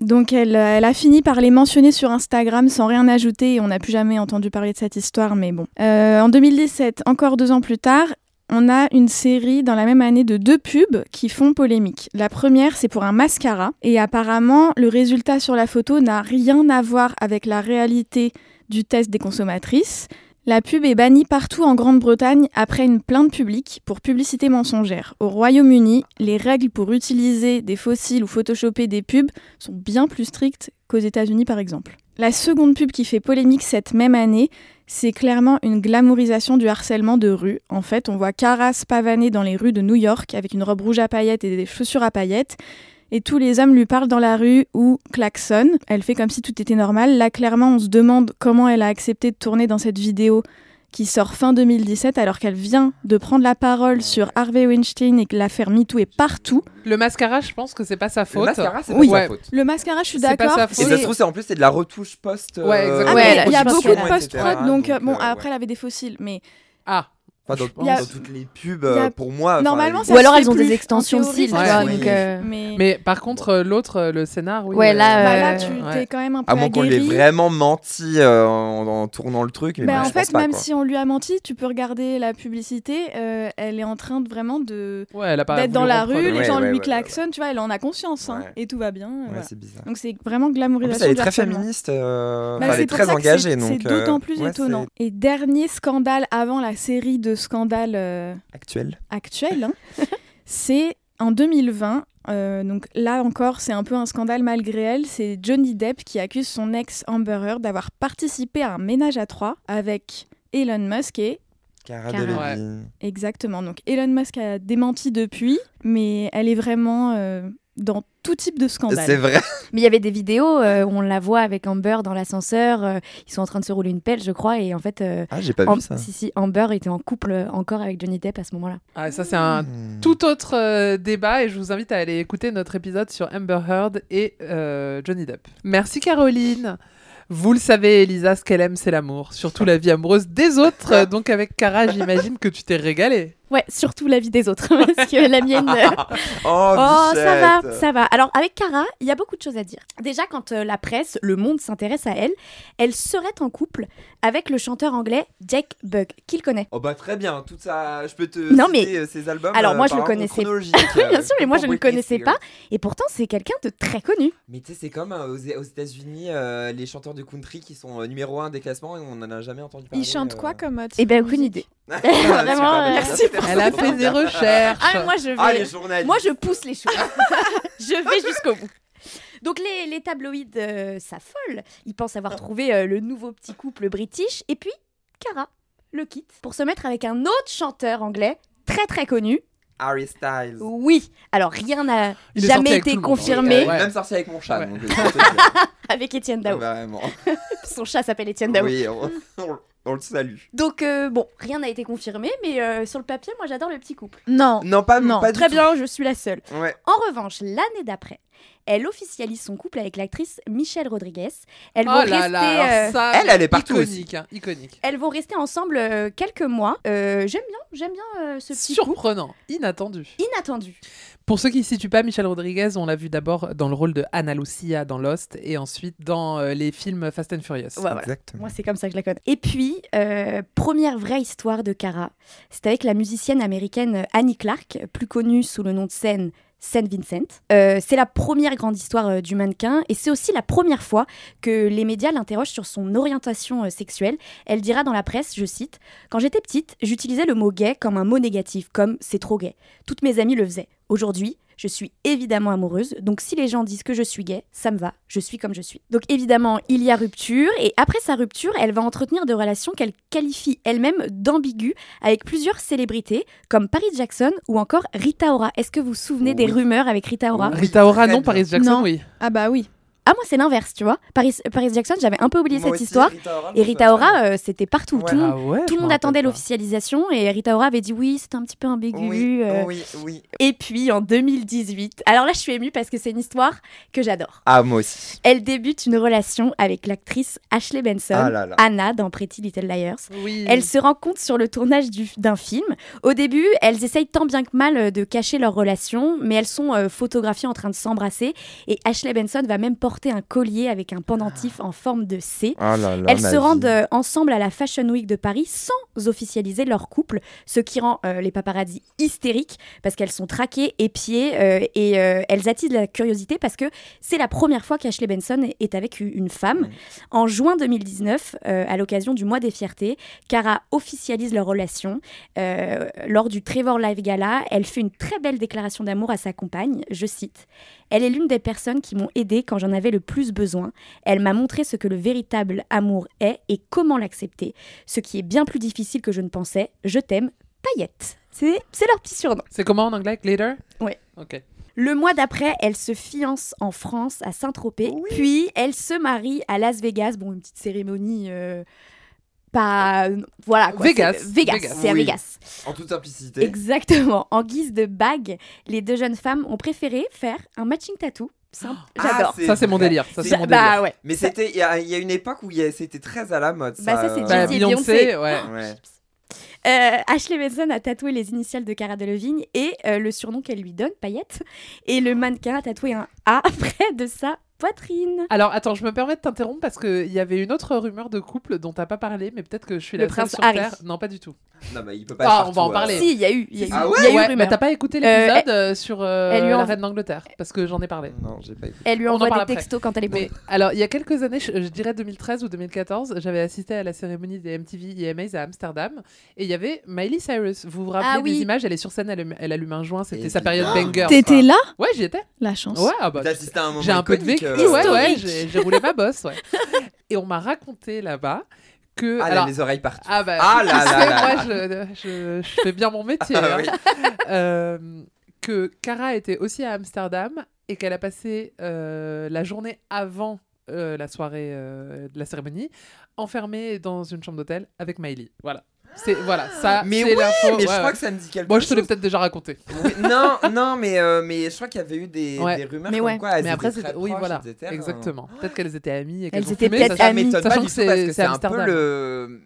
H: Donc elle, elle a fini par les mentionner sur Instagram sans rien ajouter et on n'a plus jamais entendu parler de cette histoire, mais bon. Euh, en 2017, encore deux ans plus tard, on a une série dans la même année de deux pubs qui font polémique. La première, c'est pour un mascara et apparemment, le résultat sur la photo n'a rien à voir avec la réalité du test des consommatrices. La pub est bannie partout en Grande-Bretagne après une plainte publique pour publicité mensongère. Au Royaume-Uni, les règles pour utiliser des fossiles ou photoshopper des pubs sont bien plus strictes qu'aux États-Unis par exemple. La seconde pub qui fait polémique cette même année, c'est clairement une glamourisation du harcèlement de rue. En fait, on voit Cara se pavaner dans les rues de New York avec une robe rouge à paillettes et des chaussures à paillettes. Et tous les hommes lui parlent dans la rue ou klaxonnent. Elle fait comme si tout était normal. Là, clairement, on se demande comment elle a accepté de tourner dans cette vidéo qui sort fin 2017 alors qu'elle vient de prendre la parole sur Harvey Weinstein et que l'affaire MeToo est partout.
D: Le mascara, je pense que c'est pas sa
F: Le
D: faute.
F: mascara, c'est
H: Oui.
F: pas
D: Ouais.
F: sa faute.
H: Le mascara, je suis d'accord.
F: Et ça se trouve, c'est en plus, c'est de la retouche post. euh,
D: Ouais, exactement.
H: Ah,
E: Ouais, là,
H: il y a beaucoup de post-prod, donc, euh, bon,
F: euh,
H: après,
F: ouais.
H: elle avait des fossiles, mais
D: Ah,
F: Enfin, dans,
H: a-
F: dans toutes les pubs,
H: a-
F: euh, pour moi.
H: normalement,
E: Ou alors elles ont
H: plus.
E: des extensions
F: oui.
E: Donc, euh,
H: Mais,
D: mais par contre, euh, l'autre, le scénar, oui.
E: Ouais,
D: euh,
E: là,
H: bah, là, tu
D: ouais.
H: t'es quand même un peu
F: À moins qu'on l'ait
H: aguerri.
F: vraiment menti euh, en, en tournant le truc. Mais
H: Bah, en fait,
F: pas,
H: même
F: quoi.
H: si on lui a menti, tu peux regarder la publicité. euh, elle est en train de vraiment de
D: Ouais, elle a pas
H: d'être dans la rue, les gens lui klaxonnent, tu vois, elle en a conscience, hein, et tout va bien.
F: Ouais,
H: voilà.
F: c'est bizarre.
H: Donc c'est vraiment glamourisation
F: elle est très féministe.
H: Bah,
F: elle est très engagée.
H: c'est-
F: donc,
H: C'est d'autant plus étonnant. Et dernier scandale avant la série de scandales euh,
F: Actuel.
H: actuels, hein, c'est en 2020. euh, donc là encore, c'est un peu un scandale malgré elle. C'est Johnny Depp qui accuse son ex Amber Heard d'avoir participé à un ménage à trois avec Elon Musk et
F: Cara.
H: Exactement. Donc Elon Musk a démenti depuis, mais elle est vraiment euh, dans tout type de scandale.
F: C'est vrai.
E: Mais il y avait des vidéos euh, où on la voit avec Amber dans l'ascenseur. euh, ils sont en train de se rouler une pelle, je crois. Et en fait, euh,
F: Ah, j'ai pas
E: Am-
F: vu ça.
E: si, si, Amber était en couple encore avec Johnny Depp à ce moment-là.
D: Ah, ça, c'est un
F: Hmm.
D: tout autre euh, débat et je vous invite à aller écouter notre épisode sur Amber Heard et euh, Johnny Depp. Merci Caroline. Vous le savez, Elisa, ce qu'elle aime, c'est l'amour, surtout la vie amoureuse des autres. Donc avec Cara, j'imagine que tu t'es régalée.
E: Ouais, surtout la vie des autres. parce que la mienne. euh,
F: Oh,
E: Oh, ça va, ça va. Alors, avec Cara, il y a beaucoup de choses à dire. Déjà, quand euh, la presse, le monde s'intéresse à elle, elle serait en couple avec le chanteur anglais Jake Bugg, qu'il connaît.
F: Oh bah très bien, tout ça, je peux te
E: Non,
F: citer
E: mais-
F: euh, ces albums.
E: Alors,
F: euh,
E: moi, je le connaissais- Bien sûr, mais moi, je ne le connaissais pas. Et pourtant, c'est quelqu'un de très connu.
F: Mais tu sais, c'est comme euh, aux, aux États-Unis, euh, les chanteurs de country qui sont euh, numéro 1 des classements et on en a jamais entendu parler.
H: Il chante
F: euh.
H: quoi comme mode
E: Eh ben, aucune idée. Vraiment, euh,
F: merci.
D: Elle a fait des recherches.
E: Ah, mais moi, je vais.
F: Ah, les journalistes.
E: Moi, je pousse les choses. je vais jusqu'au bout. Donc les, les tabloïds euh, s'affolent. Ils pensent avoir trouvé euh, le nouveau petit couple british. Et puis, Cara le quitte pour se mettre avec un autre chanteur anglais très très connu.
F: Harry Styles.
E: Oui. Alors rien n'a
D: Il est sorti
E: jamais
D: avec
E: été
D: tout le monde,
E: confirmé
F: Euh,
D: Ouais.
F: Même sorti avec mon chat.
D: Ouais.
F: donc, euh,
E: avec Étienne Dao.
F: Vraiment.
E: Son chat s'appelle Étienne Dao.
F: Oui, on, on- on le salue.
E: Donc euh, bon, rien n'a été confirmé, mais euh, sur le papier, moi j'adore le petit couple.
H: Non.
F: Non, pas,
H: Non,
F: pas du
E: Très
F: tout.
E: bien, je suis la seule.
F: Ouais.
E: En revanche, l'année d'après, elle officialise son couple avec l'actrice Michelle Rodriguez. Elles vont
D: oh
E: rester,
D: là là, alors
E: euh,
D: ça,
F: Elle, elle est partout
D: iconique, hein, iconique.
E: elles vont rester ensemble euh, quelques mois. Euh, j'aime bien, j'aime bien euh, ce petit
D: Surprenant, inattendu.
E: inattendu.
D: Pour ceux qui ne situent pas, Michelle Rodriguez, on l'a vu d'abord dans le rôle de Anna Lucia dans Lost et ensuite dans euh, les films Fast and Furious.
E: Ouais, voilà.
F: Exactement.
E: Moi, c'est comme ça que je la connais. Et puis, euh, première vraie histoire de Cara, c'est avec la musicienne américaine Annie Clark, plus connue sous le nom de scène Saint Vincent. Euh, c'est la première grande histoire euh, du mannequin et c'est aussi la première fois que les médias l'interrogent sur son orientation euh, sexuelle. Elle dira dans la presse, je cite, Quand j'étais petite, j'utilisais le mot gay comme un mot négatif, comme c'est trop gay. Toutes mes amies le faisaient. Aujourd'hui, je suis évidemment amoureuse, donc si les gens disent que je suis gay, ça me va, je suis comme je suis. Donc évidemment, il y a rupture, et après sa rupture, elle va entretenir de relations qu'elle qualifie elle-même d'ambiguës avec plusieurs célébrités, comme Paris Jackson ou encore Rita Ora. Est-ce que vous vous souvenez des rumeurs avec Rita Ora?
F: Oui.
D: Rita Ora, non. Paris Jackson,
H: Non.
D: oui.
H: Ah bah oui.
E: Ah moi c'est l'inverse, tu vois. Paris, Paris Jackson, j'avais un peu oublié
F: Moi
E: cette
F: aussi,
E: histoire.
F: Rita Ora, je
E: Et Rita. Ora, euh, c'était partout.
F: Ouais.
E: Tout le monde,
D: Ah ouais,
E: tout le monde attendait l'officialisation et Rita Ora avait dit oui, c'était un petit peu ambigu.
F: Oui,
E: euh.
F: oui, oui.
E: Et puis en 2018, alors là je suis émue parce que c'est une histoire que j'adore.
F: Ah, moi aussi.
E: Elle débute une relation avec l'actrice Ashley Benson,
F: Ah là là.
E: Anna dans Pretty Little Liars.
D: Oui.
E: Elles se rencontrent sur le tournage du- d'un film. Au début, elles essayent tant bien que mal euh, de cacher leur relation, mais elles sont euh, photographiées en train de s'embrasser. Et Ashley Benson va même porter un collier avec un pendentif en forme de C.
F: Oh là là.
E: Elles se rendent euh, ensemble à la Fashion Week de Paris sans officialiser leur couple, ce qui rend euh, les paparazzis hystériques parce qu'elles sont traquées, épiées euh, et elles attisent la curiosité parce que c'est la première fois qu'Ashley Benson est avec une femme. En juin 2019, euh, à l'occasion du mois des fiertés, Cara officialise leur relation. Lors du Trevor Live Gala, elle fait une très belle déclaration d'amour à sa compagne. Je cite Elle est l'une des personnes qui m'ont aidée quand j'en avais le plus besoin. Elle m'a montré ce que le véritable amour est et comment l'accepter. Ce qui est bien plus difficile que je ne pensais. Je t'aime, paillette. C'est c'est leur petit surnom.
D: C'est comment en anglais? Glitter?
E: Ouais.
D: Ok.
E: Le mois d'après, elle se fiance en France, à Saint-Tropez. Puis, elle se marie à Las Vegas. Bon, une petite cérémonie. euh, pas. Voilà quoi.
D: Vegas.
E: c'est- Vegas.
D: Vegas.
E: C'est à
F: Oui.
E: Vegas.
F: En toute simplicité.
E: Exactement. En guise de bague, les deux jeunes femmes ont préféré faire un matching tattoo. Simple.
F: Ah,
E: J'adore.
D: Ça, c'est mon délire. Ça,
F: c'est
D: mon
E: bah
D: délire.
E: ouais.
F: Mais c'était, il y, a il y a une époque où il y a- c'était très à la mode.
E: Bah, ça, c'est
F: euh,
D: Bah,
E: Jay-Z et
D: Beyoncé,
E: Beyoncé.
D: ouais.
F: Ouais.
E: Euh, Ashley Benson a tatoué les initiales de Cara Delevingne et euh, le surnom qu'elle lui donne, Paillette. Et le mannequin a tatoué un A près de sa poitrine.
D: Alors attends, je me permets de t'interrompre parce qu'il y avait une autre rumeur de couple dont t'as pas parlé, mais peut-être que je suis
E: Le
D: la seule
E: prince
D: sur
E: Harry.
D: Terre. Non, pas du tout.
F: Non, mais il peut pas.
D: Ah,
F: être
D: on va en
F: partout,
D: parler.
F: euh.
E: Si, il y a eu, il y a eu,
F: Ah
E: il y a eu
D: ouais,
E: rumeur.
D: mais t'as pas écouté
E: Euh,
D: l'épisode euh, sur euh,
E: elle lui
D: la
E: en-
D: reine d'Angleterre parce que j'en ai parlé.
F: Non, j'ai pas écouté.
E: Elle lui
D: On en
E: envoie
D: parle
E: des
D: après.
E: textos quand elle est
D: Mais alors, il y a quelques années, je, je dirais 2013 ou 2014, j'avais assisté à la cérémonie des MTV EMAs à Amsterdam et il y avait Miley Cyrus. Vous vous rappelez
E: Ah oui.
D: des images? Elle est sur scène, elle, elle allume un joint, c'était sa période banger.
H: T'étais là?
D: Ouais, j'y étais.
H: La chance.
D: Ouais, ah bah,
F: T'as assisté à un moment
D: j'ai un peu de
F: iconique,
D: vécu.
F: Euh,
D: ouais, j'ai roulé ma bosse, ouais. et on m'a raconté là-bas que.
F: Ah,
D: alors,
F: a les oreilles partout.
D: ah bah,
F: Ah là là là
D: moi, je, je- je fais bien mon métier.
F: Ah
D: hein.
F: oui.
D: Euh, que Cara était aussi à Amsterdam et qu'elle a passé euh, la journée avant euh, la soirée euh, de la cérémonie enfermée dans une chambre d'hôtel avec Miley. Voilà. C'est voilà ça.
F: Mais
D: c'est
F: oui,
D: l'info.
F: mais je
D: Ouais,
F: crois
D: ouais.
F: que ça me dit quelque
D: Moi, je te l'ai
F: chose.
D: peut-être déjà raconté.
F: Oui, non, non, mais, euh, mais je crois qu'il y avait eu des,
D: Ouais.
F: des rumeurs
E: Mais
F: comme
E: ouais.
F: quoi elles
D: Mais après,
F: étaient
D: c'était
F: très
D: oui,
F: proches,
D: voilà,
F: etc.,
D: exactement. Peut-être qu'elles étaient amies et qu'elles
E: Elles
D: ont
E: étaient
D: fumé,
E: peut-être
D: ça,
F: Ça
E: amies.
F: m'étonne pas
D: Sachant
F: du
D: que
F: tout
D: c'est-
F: parce que
D: c'est
F: c'est un peu
D: Amsterdam.
F: le...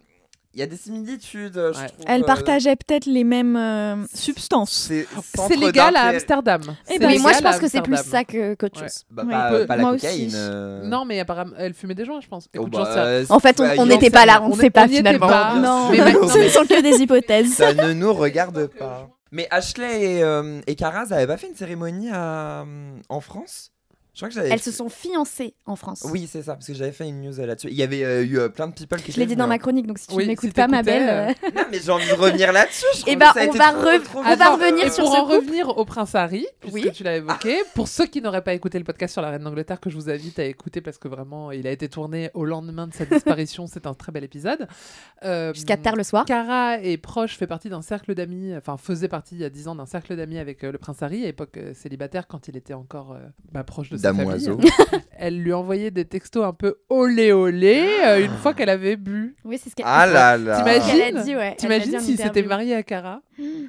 F: Il y a des similitudes, je
D: Ouais.
F: trouve.
H: Elles
F: euh,
H: partageaient peut-être les mêmes euh, substances.
F: C'est
D: légal à Amsterdam.
H: Eh
D: C'est
H: ben,
E: Mais moi, je pense que c'est plus ça que- qu'autre
D: Ouais.
E: chose.
F: Bah,
H: Oui.
F: pas,
D: Peu-
F: pas la
H: moi
F: cocaïne.
H: aussi.
F: euh.
D: Non, mais apparemment, elle fumait des joints, je pense.
F: Oh, bah, euh,
E: En fait, on
F: bah,
E: n'était pas là, on ne sait pas finalement.
D: pas.
H: Non,
D: Mais
H: ce ne sont que des hypothèses.
F: Ça ne nous regarde pas. Mais Ashley et, euh, et Cara, elles avaient pas fait une cérémonie euh, en France? Je crois que j'avais.
E: Elles se sont fiancées en France.
F: Oui, c'est ça, parce que j'avais fait une news là-dessus. Il y avait euh, eu euh, plein de people qui
E: Je l'ai dit dans ma
F: venus,
E: chronique, donc si tu
D: Oui,
E: ne m'écoutes
D: si
E: pas, ma belle.
D: euh,
F: hein. Non, mais j'ai envie de revenir là-dessus. je
E: Eh
F: trouve
E: ben, on va
F: trop,
E: re-
F: trop
E: on va revenir
D: Et
E: sur
D: pour
E: ce
D: en revenir au prince Harry, puisque
E: Oui.
D: tu l'as évoqué, pour ceux qui n'auraient pas écouté le podcast sur la reine d'Angleterre, que je vous invite à écouter parce que vraiment, il a été tourné au lendemain de sa disparition. C'est un très bel épisode. Euh,
E: Jusqu'à tard le soir.
D: Cara est proche, fait partie d'un cercle d'amis, enfin faisait partie il y a 10 ans d'un cercle d'amis avec euh, le prince Harry, à époque euh, célibataire quand il était encore euh, bah, proche de Elle lui envoyait des textos un peu olé olé euh, une fois qu'elle avait bu.
E: Oui, c'est ce qu'elle
F: Ah là là.
E: qu'elle a
D: T'imagines
E: dit, ouais. Elle l'a
D: T'imagines
E: dit en
D: s'il s'était
E: interview.
D: marié à Cara?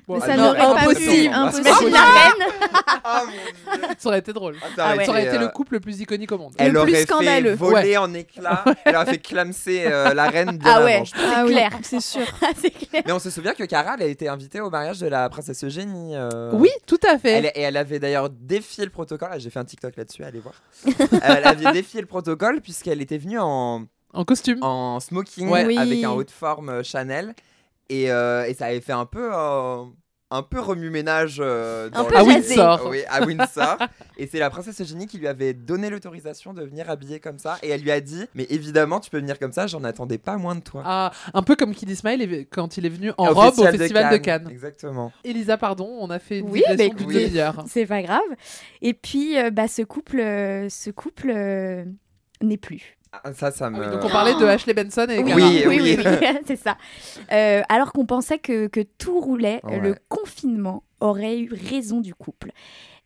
D: Bon,
H: Mais ça n'aurait pas pu,
D: impossible.
H: impossible.
E: Reine
F: Ah, mon Dieu.
D: Ça aurait été drôle.
F: Ah,
E: Ah ouais.
D: Ça aurait été
F: euh,
D: le couple le plus iconique au monde.
F: Elle
H: Le plus
F: aurait
H: scandaleux.
F: fait voler
D: Ouais.
F: en éclats. Elle aurait fait clamser euh, la reine bien
E: Ah ouais.
H: Ah oui,
E: clair.
H: c'est sûr.
E: c'est clair.
F: Mais on se souvient que Cara, elle a été invitée au mariage de la princesse Eugénie. euh,
D: Oui, tout à fait.
F: Elle, et elle avait d'ailleurs défié le protocole. Ah, J'ai fait un TikTok là-dessus, allez voir. elle avait défié le protocole puisqu'elle était venue en,
D: En costume.
F: en smoking
D: Ouais.
H: Oui.
F: avec un haut de forme Chanel. Et, euh, et ça avait fait un peu, euh, un peu remue-ménage euh, dans
E: peu
D: À
F: le-
E: jazzé.
D: Windsor.
F: Oui, à Windsor. et c'est la princesse Eugénie qui lui avait donné l'autorisation de venir habillée comme ça. Et elle lui a dit Mais évidemment, tu peux venir comme ça, j'en attendais pas moins de toi.
D: Ah, un peu comme Kid Ismail quand il est venu en
F: Au
D: robe au festival de Cannes.
F: Exactement.
D: Elisa, pardon, on a fait une
E: Oui, bah écoutez.
D: demi-heure.
E: C'est pas grave. Et puis, euh, bah, ce couple, euh, ce couple euh, n'est plus.
F: Ah, ça, ça
D: Ah
F: me.
D: oui, donc on parlait de Ashley Benson et
E: Oui,
D: Cara.
F: Oui,
E: oui,
F: oui.
E: c'est ça. Euh, alors qu'on pensait que, que tout roulait,
F: Ouais.
E: le confinement aurait eu raison du couple.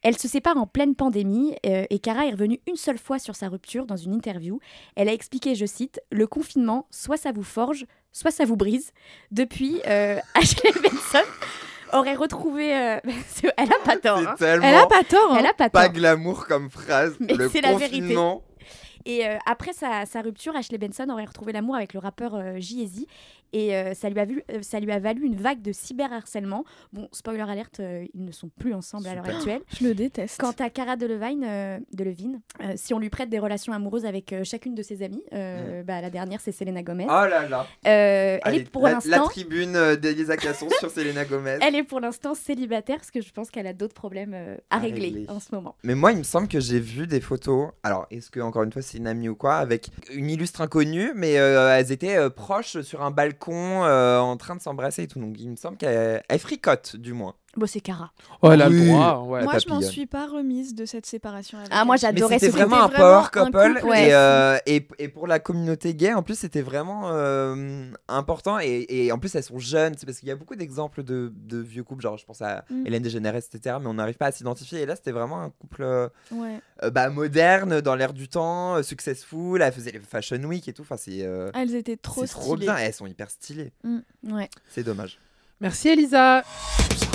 E: Elle se sépare en pleine pandémie euh, et Cara est revenue une seule fois sur sa rupture dans une interview. Elle a expliqué, je cite, Le confinement, soit ça vous forge, soit ça vous brise. Depuis, euh, Ashley Benson aurait retrouvé... euh, elle a pas tort. Hein.
H: Elle a pas tort. hein.
E: Elle a pas
F: pas
E: tort.
F: glamour comme phrase.
E: Mais
F: le
E: c'est la vérité.
F: confinement.
E: Et euh, après sa, rupture, Ashley Benson aurait retrouvé l'amour avec le rappeur euh, J.E.Z. Et euh, ça, lui a vu, euh, ça lui a valu une vague de cyberharcèlement. Bon, spoiler alerte, euh, ils ne sont plus ensemble à l'heure actuelle.
H: Je le déteste.
E: Quant à Cara Delevingne, euh, Delevingne, euh, si on lui prête des relations amoureuses avec euh, chacune de ses amies, euh, bah, la dernière c'est Selena Gomez.
F: Oh là là.
E: Euh, elle est pour
F: la, la
E: l'instant.
F: tribune euh, d'Elisa Casson sur Selena Gomez.
E: Elle est pour l'instant célibataire parce que je pense qu'elle a d'autres problèmes euh, à,
F: À
E: régler,
F: régler.
E: en ce moment.
F: Mais moi, il me semble que j'ai vu des photos. Alors, est-ce que, encore une fois, c'est une amie ou quoi Avec une illustre inconnue, mais euh, elles étaient euh, proches sur un balcon euh, en train de s'embrasser et tout. Donc, il me semble qu'elle elle fricote, du moins.
E: Bon, c'est Cara.
D: Oh, elle a
F: Oui.
D: le droit. Ouais.
H: Moi, je m'en suis pas remise de cette séparation. avec
E: Ah, moi, j'adorais
F: c'était
E: ce
F: vraiment un
H: c'était
F: power
H: vraiment un
F: couple.
H: couple,
E: ouais.
F: et, euh, et, et pour la communauté gay, en plus, c'était vraiment euh, important. Et, et en plus, elles sont jeunes. C'est parce qu'il y a beaucoup d'exemples de, de vieux couples. Genre, je pense à
H: Mm.
F: Hélène DeGeneres, etc. Mais on n'arrive pas à s'identifier. Et là, c'était vraiment un couple euh,
H: Ouais.
F: euh, bah, moderne, dans l'air du temps, successful. Elle faisait les Fashion Week et tout. Enfin, c'est euh,
H: Elles étaient trop stylées.
F: trop bien. Elles sont hyper stylées.
E: Ouais.
F: C'est dommage.
D: Merci Elisa.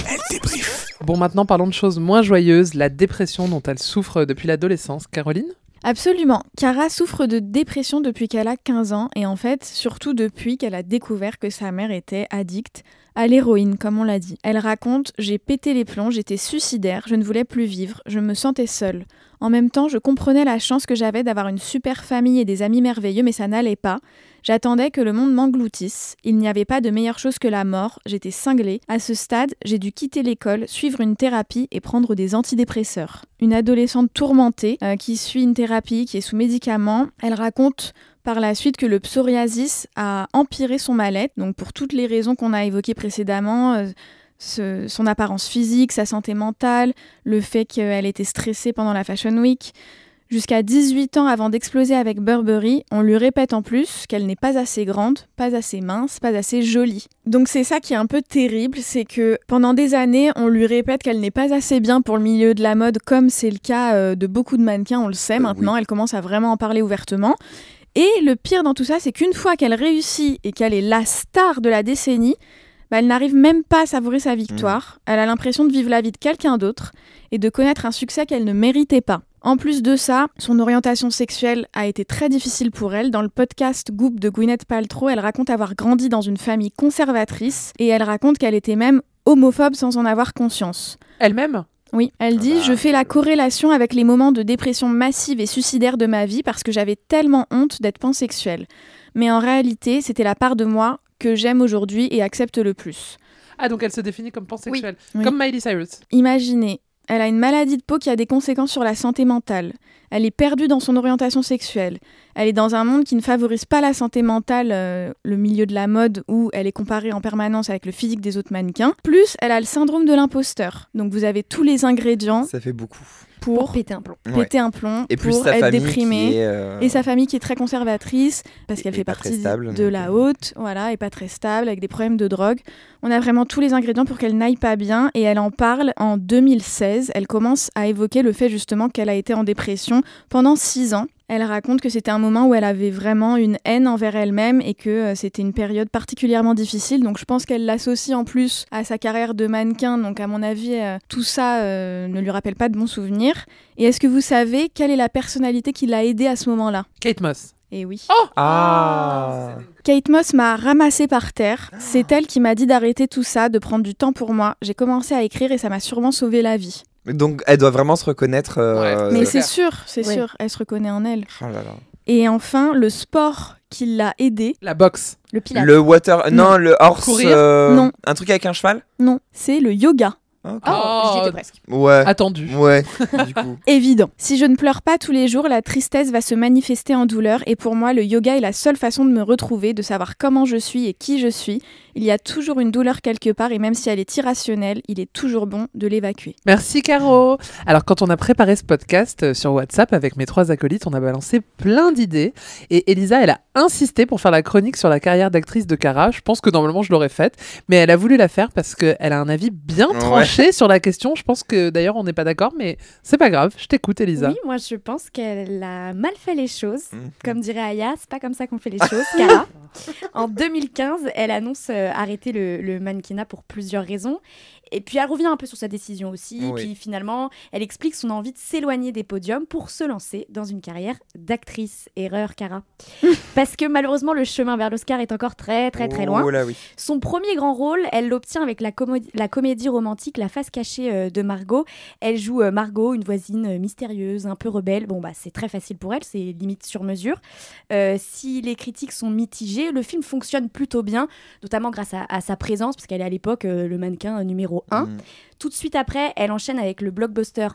C: Elle débrief.
D: Bon, maintenant parlons de choses moins joyeuses, la dépression dont elle souffre depuis l'adolescence. Caroline?
H: Absolument. Cara souffre de dépression depuis qu'elle a 15 ans et en fait, surtout depuis qu'elle a découvert que sa mère était addicte à l'héroïne, comme on l'a dit. Elle raconte J'ai pété les plombs, j'étais suicidaire, je ne voulais plus vivre, je me sentais seule. En même temps, je comprenais la chance que j'avais d'avoir une super famille et des amis merveilleux, mais ça n'allait pas. J'attendais que le monde m'engloutisse. Il n'y avait pas de meilleure chose que la mort. J'étais cinglée. À ce stade, j'ai dû quitter l'école, suivre une thérapie et prendre des antidépresseurs. Une adolescente tourmentée euh, qui suit une thérapie, qui est sous médicaments. Elle raconte par la suite que le psoriasis a empiré son mal-être. Donc pour toutes les raisons qu'on a évoquées précédemment. euh, ce- son apparence physique, sa santé mentale, le fait qu'elle était stressée pendant la Fashion Week. Jusqu'à 18 ans avant d'exploser avec Burberry, on lui répète en plus qu'elle n'est pas assez grande, pas assez mince, pas assez jolie. Donc c'est ça qui est un peu terrible, c'est que pendant des années, on lui répète qu'elle n'est pas assez bien pour le milieu de la mode, comme c'est le cas euh, de beaucoup de mannequins, on le sait
F: Euh,
H: maintenant, elle commence à vraiment en parler ouvertement. Et le pire dans tout ça, c'est qu'une fois qu'elle réussit et qu'elle est la star de la décennie, bah, elle n'arrive même pas à savourer sa victoire. Elle a l'impression de vivre la vie de quelqu'un d'autre et de connaître un succès qu'elle ne méritait pas. En plus de ça, son orientation sexuelle a été très difficile pour elle. Dans le podcast Goop de Gwyneth Paltrow, elle raconte avoir grandi dans une famille conservatrice et elle raconte qu'elle était même homophobe sans en avoir conscience.
D: Elle-même?
H: Oui, elle dit
F: bah,
H: Je fais la corrélation avec les moments de dépression massive et suicidaire de ma vie parce que j'avais tellement honte d'être pansexuelle. Mais en réalité, c'était la part de moi que j'aime aujourd'hui et accepte le plus.
D: Ah, donc elle se définit comme pansexuelle.
H: Oui.
D: Comme Miley Cyrus.
H: Imaginez, elle a une maladie de peau qui a des conséquences sur la santé mentale. Elle est perdue dans son orientation sexuelle. Elle est dans un monde qui ne favorise pas la santé mentale, euh, le milieu de la mode où elle est comparée en permanence avec le physique des autres mannequins. Plus, elle a le syndrome de l'imposteur. Donc vous avez tous les ingrédients
F: Ça fait beaucoup.
H: pour,
E: Pour péter un plomb.
F: Ouais.
H: péter un plomb,
F: Et plus
H: pour
F: sa
H: être
F: famille
H: déprimée.
F: euh,
H: Et sa famille qui est très conservatrice, parce qu'elle fait partie
F: stable
H: de la
F: plus.
H: haute, voilà, et pas très stable, avec des problèmes de drogue. On a vraiment tous les ingrédients pour qu'elle n'aille pas bien, et elle en parle en 2016. Elle commence à évoquer le fait justement qu'elle a été en dépression pendant six ans. Elle raconte que c'était un moment où elle avait vraiment une haine envers elle-même et que euh, c'était une période particulièrement difficile. Donc je pense qu'elle l'associe en plus à sa carrière de mannequin. Donc à mon avis, euh, tout ça euh, ne lui rappelle pas de bons souvenirs. Et est-ce que vous savez quelle est la personnalité qui l'a aidée à ce moment-là?
D: Kate Moss.
H: Eh oui.
F: Ah
H: Kate Moss m'a ramassé par terre. C'est elle qui m'a dit d'arrêter tout ça, de prendre du temps pour moi. J'ai commencé à écrire et ça m'a sûrement sauvé la vie.
F: Donc elle doit vraiment se reconnaître. euh,
H: Mais
D: c'est
H: sûr, c'est
E: Ouais.
H: sûr, elle se reconnaît en elle.
F: oh là là.
H: Et enfin, le sport qui l'a aidée.
D: La boxe.
E: Le pilote.
F: Le water. Non, le horse.
D: Courir
F: euh,
H: Non.
F: Un truc avec un cheval
H: Non, c'est le yoga.
F: Ok.
E: Oh, j'y étais
D: Oh.
E: presque.
F: Ouais.
D: Attendu.
F: Ouais, du coup.
H: Évident. Si je ne pleure pas tous les jours, la tristesse va se manifester en douleur et pour moi, le yoga est la seule façon de me retrouver, de savoir comment je suis et qui je suis. Il y a toujours une douleur quelque part et même si elle est irrationnelle, il est toujours bon de l'évacuer.
D: Merci Caro. Alors quand on a préparé ce podcast euh, sur WhatsApp avec mes trois acolytes, on a balancé plein d'idées et Elisa, elle a insisté pour faire la chronique sur la carrière d'actrice de Cara. Je pense que normalement je l'aurais faite, mais elle a voulu la faire parce qu'elle a un avis bien
F: Ouais.
D: tranché sur la question. Je pense que d'ailleurs on n'est pas d'accord, mais c'est pas grave. Je t'écoute Elisa.
E: Oui, moi je pense qu'elle a mal fait les choses.
F: Mhm.
E: Comme dirait Aya, c'est pas comme ça qu'on fait les choses, Cara. en 2015, elle annonce arrêter le mannequinat pour plusieurs raisons. Et puis elle revient un peu sur sa décision aussi.
F: Oui.
E: Puis finalement, elle explique son envie de s'éloigner des podiums pour se lancer dans une carrière d'actrice. Erreur, Cara. Parce que malheureusement, le chemin vers l'Oscar est encore très très très loin.
F: Oh là oui.
E: Son premier grand rôle, elle l'obtient avec la, comédie- la comédie romantique La face cachée euh, de Margot. Elle joue euh, Margot, une voisine euh, mystérieuse, un peu rebelle. Bon, bah, c'est très facile pour elle, c'est limite sur mesure. Si les critiques sont mitigées, le film fonctionne plutôt bien, notamment grâce à, à sa présence, parce qu'elle est à l'époque le mannequin numéro 1.
F: Mm.
E: Tout de suite après, elle enchaîne avec le blockbuster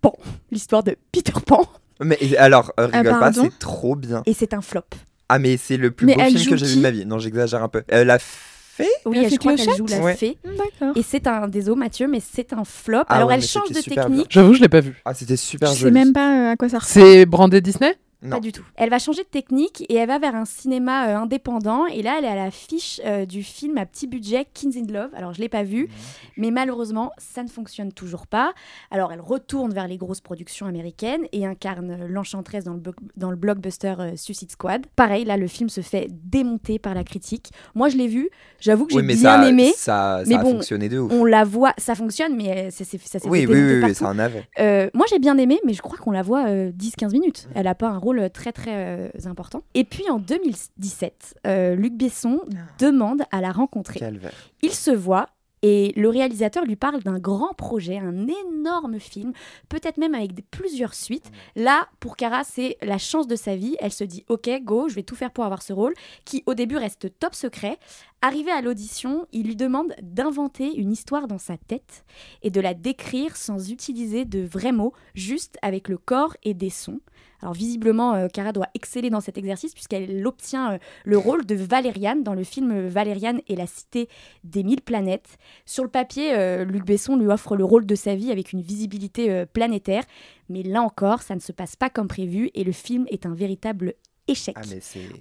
E: Pan, l'histoire de Peter Pan.
F: Mais alors, euh, rigole pas,
H: pardon
F: c'est trop bien.
E: Et c'est un flop.
F: Ah, mais c'est le plus
H: Mais
F: beau film que j'ai vu de ma vie. Non, j'exagère un peu. Euh, la fée
E: Oui,
H: La
E: je
H: fée
E: crois qu'elle joue la
F: Ouais.
E: fée.
H: D'accord.
E: Et c'est un, désolé Mathieu, mais c'est un flop.
F: Ah
E: Alors
F: ouais,
E: elle change de technique.
D: J'avoue, je l'ai pas vu.
F: Ah, c'était super
H: Je sais
F: joli.
H: même pas euh, à quoi ça ressemble.
D: C'est brandé Disney?
F: Non.
E: Pas du tout. Elle va changer de technique et elle va vers un cinéma euh, indépendant. Et là, elle est à l'affiche euh, du film à petit budget Kings in Love. Alors, je l'ai pas vu, mais malheureusement, ça ne fonctionne toujours pas. Alors, elle retourne vers les grosses productions américaines et incarne euh, l'enchanteresse dans le, dans le blockbuster euh, Suicide Squad. Pareil, là, le film se fait démonter par la critique. Moi, je l'ai vu. J'avoue que j'ai
F: Oui,
E: bien
F: ça,
E: aimé.
F: ça, ça
E: Mais
F: a
E: bon,
F: fonctionné de ouf.
E: On la voit, ça fonctionne, mais ça s'est
F: Oui,
E: fait
F: oui,
E: démonter
F: oui, oui,
E: partout.
F: ça en avait.
E: Moi j'ai bien aimé, mais je crois qu'on la voit euh, 10-15 minutes. Elle n'a pas un rôle très très euh, important. Et puis en 2017, euh, Luc Besson demande à la rencontrer.
F: Calvaire.
E: Il se voit et le réalisateur lui parle d'un grand projet, un énorme film, peut-être même avec des, plusieurs suites. Là, pour Cara, c'est la chance de sa vie. Elle se dit Ok, go, je vais tout faire pour avoir ce rôle, qui au début reste top secret. Arrivé à l'audition, il lui demande d'inventer une histoire dans sa tête et de la décrire sans utiliser de vrais mots, juste avec le corps et des sons. Alors visiblement, euh, Cara doit exceller dans cet exercice puisqu'elle obtient euh, le rôle de Valériane dans le film Valériane et la cité des mille planètes. Sur le papier, euh, Luc Besson lui offre le rôle de sa vie avec une visibilité planétaire, mais là encore, ça ne se passe pas comme prévu et le film est un véritable échec.
F: Ah.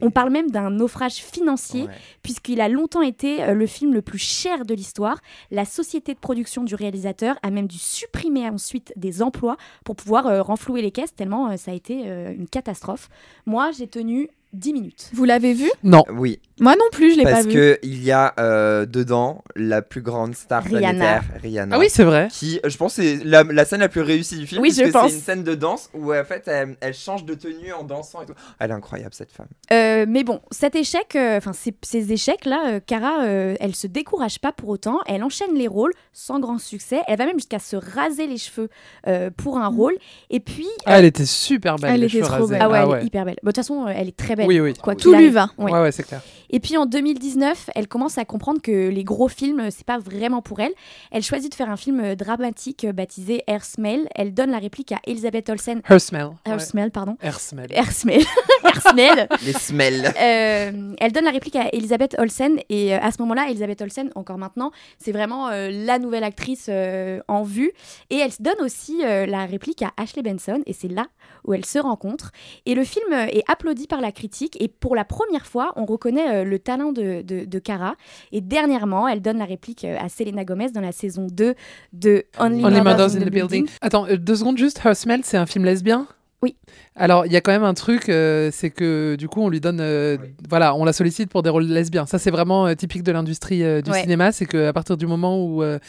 E: On parle même d'un naufrage financier
F: Ouais.
E: puisqu'il a longtemps été euh, le film le plus cher de l'histoire. La société de production du réalisateur a même dû supprimer ensuite des emplois pour pouvoir euh, renflouer les caisses, tellement euh, ça a été une catastrophe. Moi, j'ai tenu 10 minutes.
H: Vous l'avez vu?
D: Non.
F: Oui,
H: Moi non plus, je l'ai pas
F: parce
H: vu.
F: que il y a euh, dedans la plus grande star
E: Rihanna.
F: planétaire, Rihanna.
D: Ah oui, c'est vrai.
F: Qui, je pense, c'est la, la scène la plus réussie du film.
E: Oui, je pense.
F: C'est une scène de danse où en fait elle, elle change de tenue en dansant et tout. Elle est incroyable cette femme.
E: Euh, mais bon, cet échec, euh, enfin ces, ces échecs-là, euh, Cara, euh, elle se décourage pas pour autant. Elle enchaîne les rôles sans grand succès. Elle va même jusqu'à se raser les cheveux euh, pour un rôle. Et puis,
D: Ah, elle était super belle.
H: Elle
D: les
H: était
D: cheveux
H: trop
D: rasés.
H: belle.
E: ah ouais,
D: Ah
E: elle est hyper belle. Bon, De toute façon, euh, elle est très belle.
D: Oui, oui.
E: Quoi
H: Tout lui va.
E: Ouais.
D: Ouais, ouais, c'est clair.
E: Et puis en 2019, elle commence à comprendre que les gros films, c'est pas vraiment pour elle. Elle choisit de faire un film euh, dramatique euh, baptisé Air Smell. Elle donne la réplique à Elisabeth Olsen.
D: Her smell.
E: Air
D: Ouais.
E: Smell, pardon.
D: Her smell.
E: Air Smell. Air Smell.
F: Les smells.
E: Euh, elle donne la réplique à Elisabeth Olsen et à ce moment-là, Elisabeth Olsen, encore maintenant, c'est vraiment euh, la nouvelle actrice euh, en vue. Et elle donne aussi euh, la réplique à Ashley Benson et c'est là où elles se rencontrent. Et le film est applaudi par la critique et pour la première fois, on reconnaît euh, le talent de, de, de Cara. Et dernièrement, elle donne la réplique euh, à Selena Gomez dans la saison 2 de Only,
D: Only
E: Murders
D: in the Building. Attends, euh, deux secondes juste. Her smell, c'est un film lesbien?
E: Oui.
D: Alors, il y a quand même un truc, euh, c'est que du coup, on lui donne. euh, Voilà, on la sollicite pour des rôles lesbiens. Ça, c'est vraiment euh, typique de l'industrie euh, du
E: Ouais.
D: cinéma. C'est qu'à partir du moment où euh,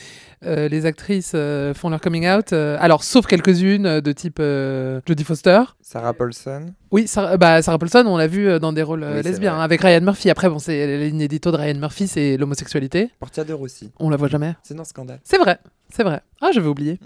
D: euh, les actrices euh, font leur coming out, euh, alors, sauf quelques-unes euh, de type euh, Jodie Foster.
F: Sarah Paulson.
D: Oui, Sarah, bah, Sarah Paulson, on l'a vu euh, dans des rôles euh,
F: Oui,
D: lesbiens hein, avec Ryan Murphy. Après, bon, c'est l'inédito de Ryan Murphy, c'est l'homosexualité.
F: Portia de Rossi.
D: On la voit jamais.
F: C'est dans Scandale.
D: C'est vrai, c'est vrai. Ah, j'avais oublié.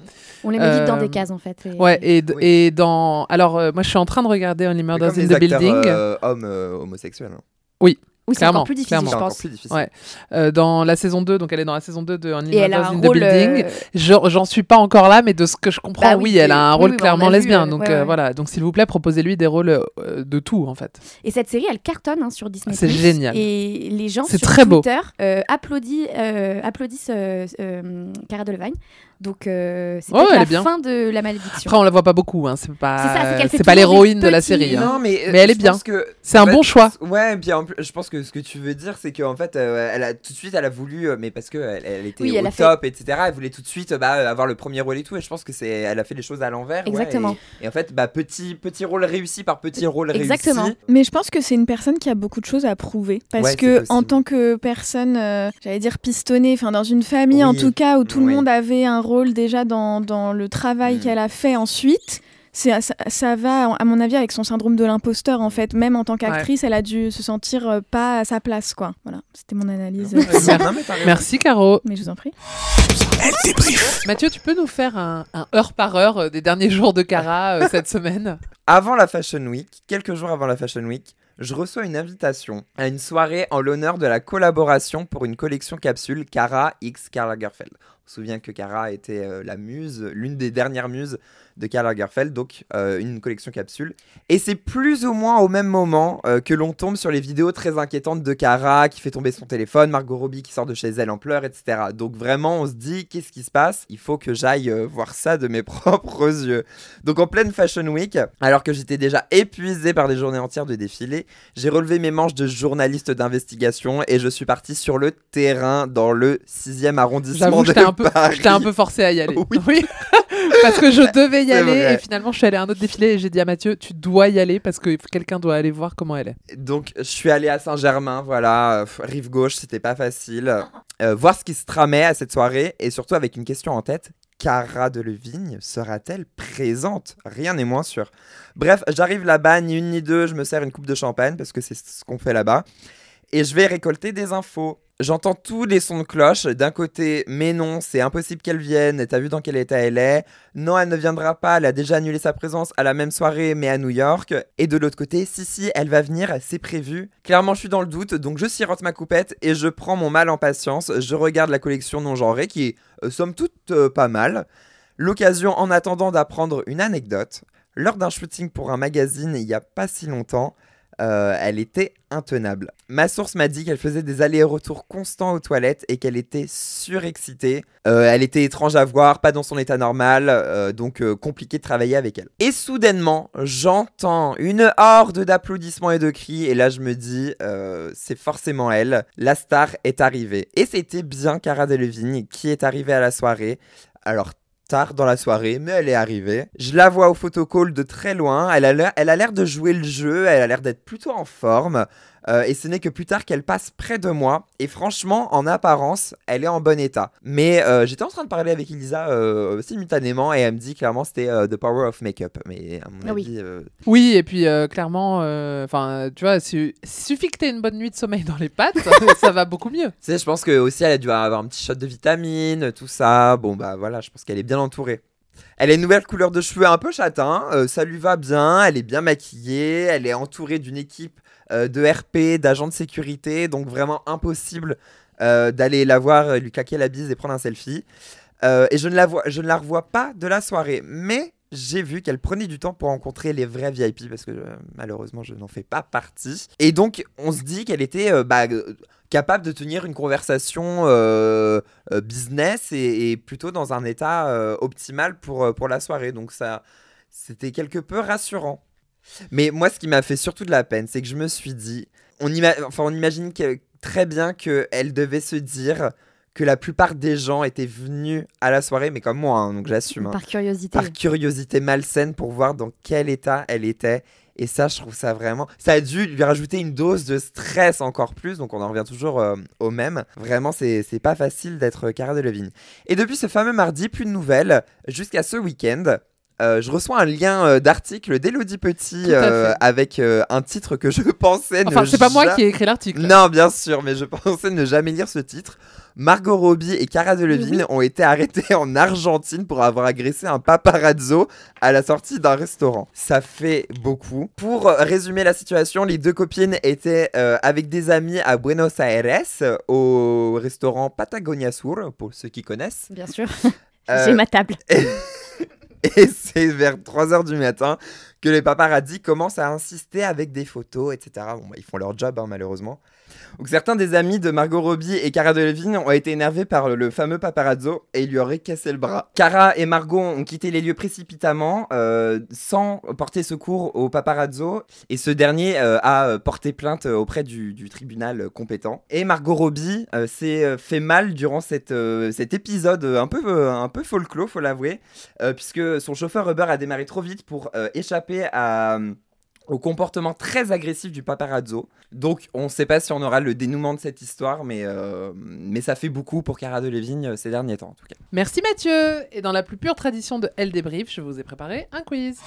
E: On les met vite dans
D: Euh,
E: des cases en fait. et-
D: Ouais, et,
F: Oui.
D: et dans. Alors, euh, moi, je suis en train de regarder Only Murders in the
F: acteurs
D: Building.
F: euh, hommes euh, homosexuels. hein.
E: Oui, c'est
D: clairement,
E: encore plus difficile,
D: clairement.
E: je
F: C'est
E: pense.
F: plus difficile.
D: Ouais. Euh, dans la saison 2, donc elle est dans la saison 2 de Only
E: Et elle a un
D: in the
E: rôle.
D: Building.
E: euh,
D: Je- J'en suis pas encore là, mais de ce que je comprends,
E: Bah
D: oui,
E: oui,
D: elle a un
E: oui,
D: rôle
E: oui, bah,
D: clairement
E: vu,
D: lesbien. donc
E: ouais,
D: euh, voilà, donc s'il vous plaît, proposez-lui des rôles euh, de tout en fait.
E: Et cette série, elle cartonne hein, sur Disney+.
D: C'est génial.
E: Et les gens
D: C'est
E: sur
D: très.
E: Twitter euh, applaudissent, euh, applaudissent euh, euh, Cara Delevingne. Donc euh, c'est
D: elle
E: la
D: bien.
E: fin de la malédiction.
D: Après, on la voit pas beaucoup, hein, c'est
E: C'est ça, c'est
D: pas,
E: qu'elle fait
D: c'est pas l'héroïne de la série. hein.
F: Non, mais, euh,
D: Mais elle est bien. C'est un
F: fait,
D: bon choix.
F: Ouais, et puis en plus, je pense que ce que tu veux dire, c'est qu'en fait, euh, elle a tout de suite, elle a voulu, mais parce que elle, elle était
E: Oui,
F: au
E: elle a fait-
F: top, etc. Elle voulait tout de suite, bah, avoir le premier rôle et tout. Et je pense que c'est, elle a fait les choses à l'envers. ouais,
E: Exactement.
F: et, et en fait, bah, petit, petit rôle réussi par petit rôle
E: Exactement.
F: réussi.
H: Mais je pense que c'est une personne qui a beaucoup de choses à prouver. Parce
F: Ouais,
H: que, en tant que personne, euh, j'allais dire pistonnée, enfin, dans une famille en tout cas, où tout le monde avait un rôle déjà dans, dans le travail
F: Mm.
H: qu'elle a fait ensuite. c'est- Ça, ça va, à mon avis, avec son syndrome de l'imposteur, en fait. Même en tant qu'actrice, elle a dû se sentir euh, pas à sa place, quoi. Voilà, c'était mon analyse.
D: Merci Caro.
H: Mais je vous en prie.
C: Elle débrief.
D: Mathieu, tu peux nous faire un, un heure par heure euh, des derniers jours de Cara euh, cette semaine?
F: Avant la Fashion Week, quelques jours avant la Fashion Week, je reçois une invitation à une soirée en l'honneur de la collaboration pour une collection capsule Cara X Karl Lagerfeld. On se souvient que Cara était euh, la muse, l'une des dernières muses de Karl Lagerfeld, donc euh, une collection capsule. Et c'est plus ou moins au même moment euh, que l'on tombe sur les vidéos très inquiétantes de Cara qui fait tomber son téléphone, Margot Robbie qui sort de chez elle en pleurs, etc. Donc vraiment, on se dit, qu'est-ce qui se passe? Il faut que j'aille euh, voir ça de mes propres yeux. Donc en pleine Fashion Week, alors que j'étais déjà épuisé par des journées entières de défilé, j'ai relevé mes manches de journaliste d'investigation et je suis parti sur le terrain dans le 6e arrondissement de
D: un, peu-
F: Paris.
D: je t'ai un peu forcé à y aller.
F: Oui.
D: Parce que je devais y aller
F: vrai.
D: et finalement je suis allée à un autre défilé et j'ai dit à Mathieu, tu dois y aller parce que quelqu'un doit aller voir comment elle est.
F: Donc je suis allé à Saint-Germain, voilà, euh, rive gauche, c'était pas facile. Euh, voir ce qui se tramait à cette soirée et surtout avec une question en tête. Cara Delevingne sera-t-elle présente? Rien n'est moins sûr. Bref, j'arrive là-bas, ni une ni deux, je me sers une coupe de champagne parce que c'est ce qu'on fait là-bas. Et je vais récolter des infos. J'entends tous les sons de cloche. D'un côté, mais non, c'est impossible qu'elle vienne. T'as vu dans quel état elle est? Non, elle ne viendra pas. Elle a déjà annulé sa présence à la même soirée, mais à New York. Et de l'autre côté, si, si, elle va venir, c'est prévu. Clairement, je suis dans le doute, donc je sirote ma coupette et je prends mon mal en patience. Je regarde la collection non genrée qui est, euh, somme toute, euh, pas mal. L'occasion en attendant d'apprendre une anecdote. Lors d'un shooting pour un magazine il y a pas si longtemps, euh, elle était intenable. Ma source m'a dit qu'elle faisait des allers-retours constants aux toilettes et qu'elle était surexcitée. Euh, elle était étrange à voir, pas dans son état normal, euh, donc compliqué de travailler avec elle. Et soudainement, j'entends une horde d'applaudissements et de cris, et là je me dis, c'est forcément elle. La star est arrivée. Et c'était bien Cara Delevingne qui est arrivée à la soirée. Alors tard dans la soirée, mais elle est arrivée. Je la vois au photocall de très loin. Elle a l'air, de jouer le jeu. Elle a l'air d'être plutôt en forme. Euh, et ce n'est que plus tard qu'elle passe près de moi. Et franchement, en apparence, elle est en bon état. Mais euh, j'étais en train de parler avec Elisa euh, simultanément et elle me dit clairement c'était euh, The Power of Makeup. Mais à mon
E: Ah oui.
F: avis, euh,
D: Oui, et puis euh, clairement, enfin, tu vois, il suffit que tu aies une bonne nuit de sommeil dans les pattes, ça va beaucoup mieux.
F: tu sais, je pense que aussi elle a dû avoir un petit shot de vitamines, tout ça. Bon bah voilà, je pense qu'elle est bien entourée. Elle a une nouvelle couleur de cheveux un peu châtain, euh, ça lui va bien, elle est bien maquillée, elle est entourée d'une équipe de RP, d'agents de sécurité, donc vraiment impossible euh, d'aller la voir, euh, lui claquer la bise et prendre un selfie. Euh, et je ne, la vois, je ne la revois pas de la soirée, mais j'ai vu qu'elle prenait du temps pour rencontrer les vrais VIP parce que euh, malheureusement je n'en fais pas partie. Et donc on se dit qu'elle était euh, bah, euh, capable de tenir une conversation euh, euh, business et, et plutôt dans un état euh, optimal pour, euh, pour la soirée. Donc ça, c'était quelque peu rassurant. Mais moi, ce qui m'a fait surtout de la peine, c'est que je me suis dit, on, ima- enfin, on imagine que, très bien qu'elle devait se dire que la plupart des gens étaient venus à la soirée, mais comme moi, hein, donc j'assume. hein,
E: Par curiosité.
F: par curiosité malsaine pour voir dans quel état elle était. Et ça, je trouve ça vraiment. Ça a dû lui rajouter une dose de stress encore plus. Donc, on en revient toujours euh, au même. Vraiment, c'est c'est pas facile d'être Cara Delevingne. Et depuis ce fameux mardi, plus de nouvelles. Jusqu'à ce week-end. Euh, je reçois un lien euh, d'article d'Elodie Petit euh, avec euh, un titre que je pensais
D: Enfin,
F: ne
D: c'est pas moi qui ai écrit l'article.
F: Non, bien sûr, mais je pensais ne jamais lire ce titre. Margot Robbie et Cara Delevingne ont été arrêtés en Argentine pour avoir agressé un paparazzo à la sortie d'un restaurant. Ça fait beaucoup. Pour résumer la situation, les deux copines étaient euh, avec des amis à Buenos Aires au restaurant Patagonia Sur, pour ceux qui connaissent.
E: Bien sûr.
F: Euh,
E: J'ai ma table.
F: et c'est vers 3h du matin que les paparazzi commencent à insister avec des photos, etc. Bon, bah, ils font leur job, hein, malheureusement. Donc, certains des amis de Margot Robbie et Cara Delevingne ont été énervés par le fameux paparazzo et ils lui auraient cassé le bras. Cara et Margot ont quitté les lieux précipitamment, euh, sans porter secours au paparazzo, et ce dernier euh, a euh, porté plainte auprès du, tribunal compétent. Et Margot Robbie s'est fait mal durant cet épisode un peu, un peu folklore, faut l'avouer, puisque son chauffeur Uber a démarré trop vite pour échapper à, au comportement très agressif du paparazzo. Donc on ne sait pas si on aura le dénouement de cette histoire, mais, euh, mais ça fait beaucoup pour Cara Delevingne euh, ces derniers temps en tout cas.
D: Merci Mathieu. Et dans la plus pure tradition de Elle débrief, je vous ai préparé un quiz.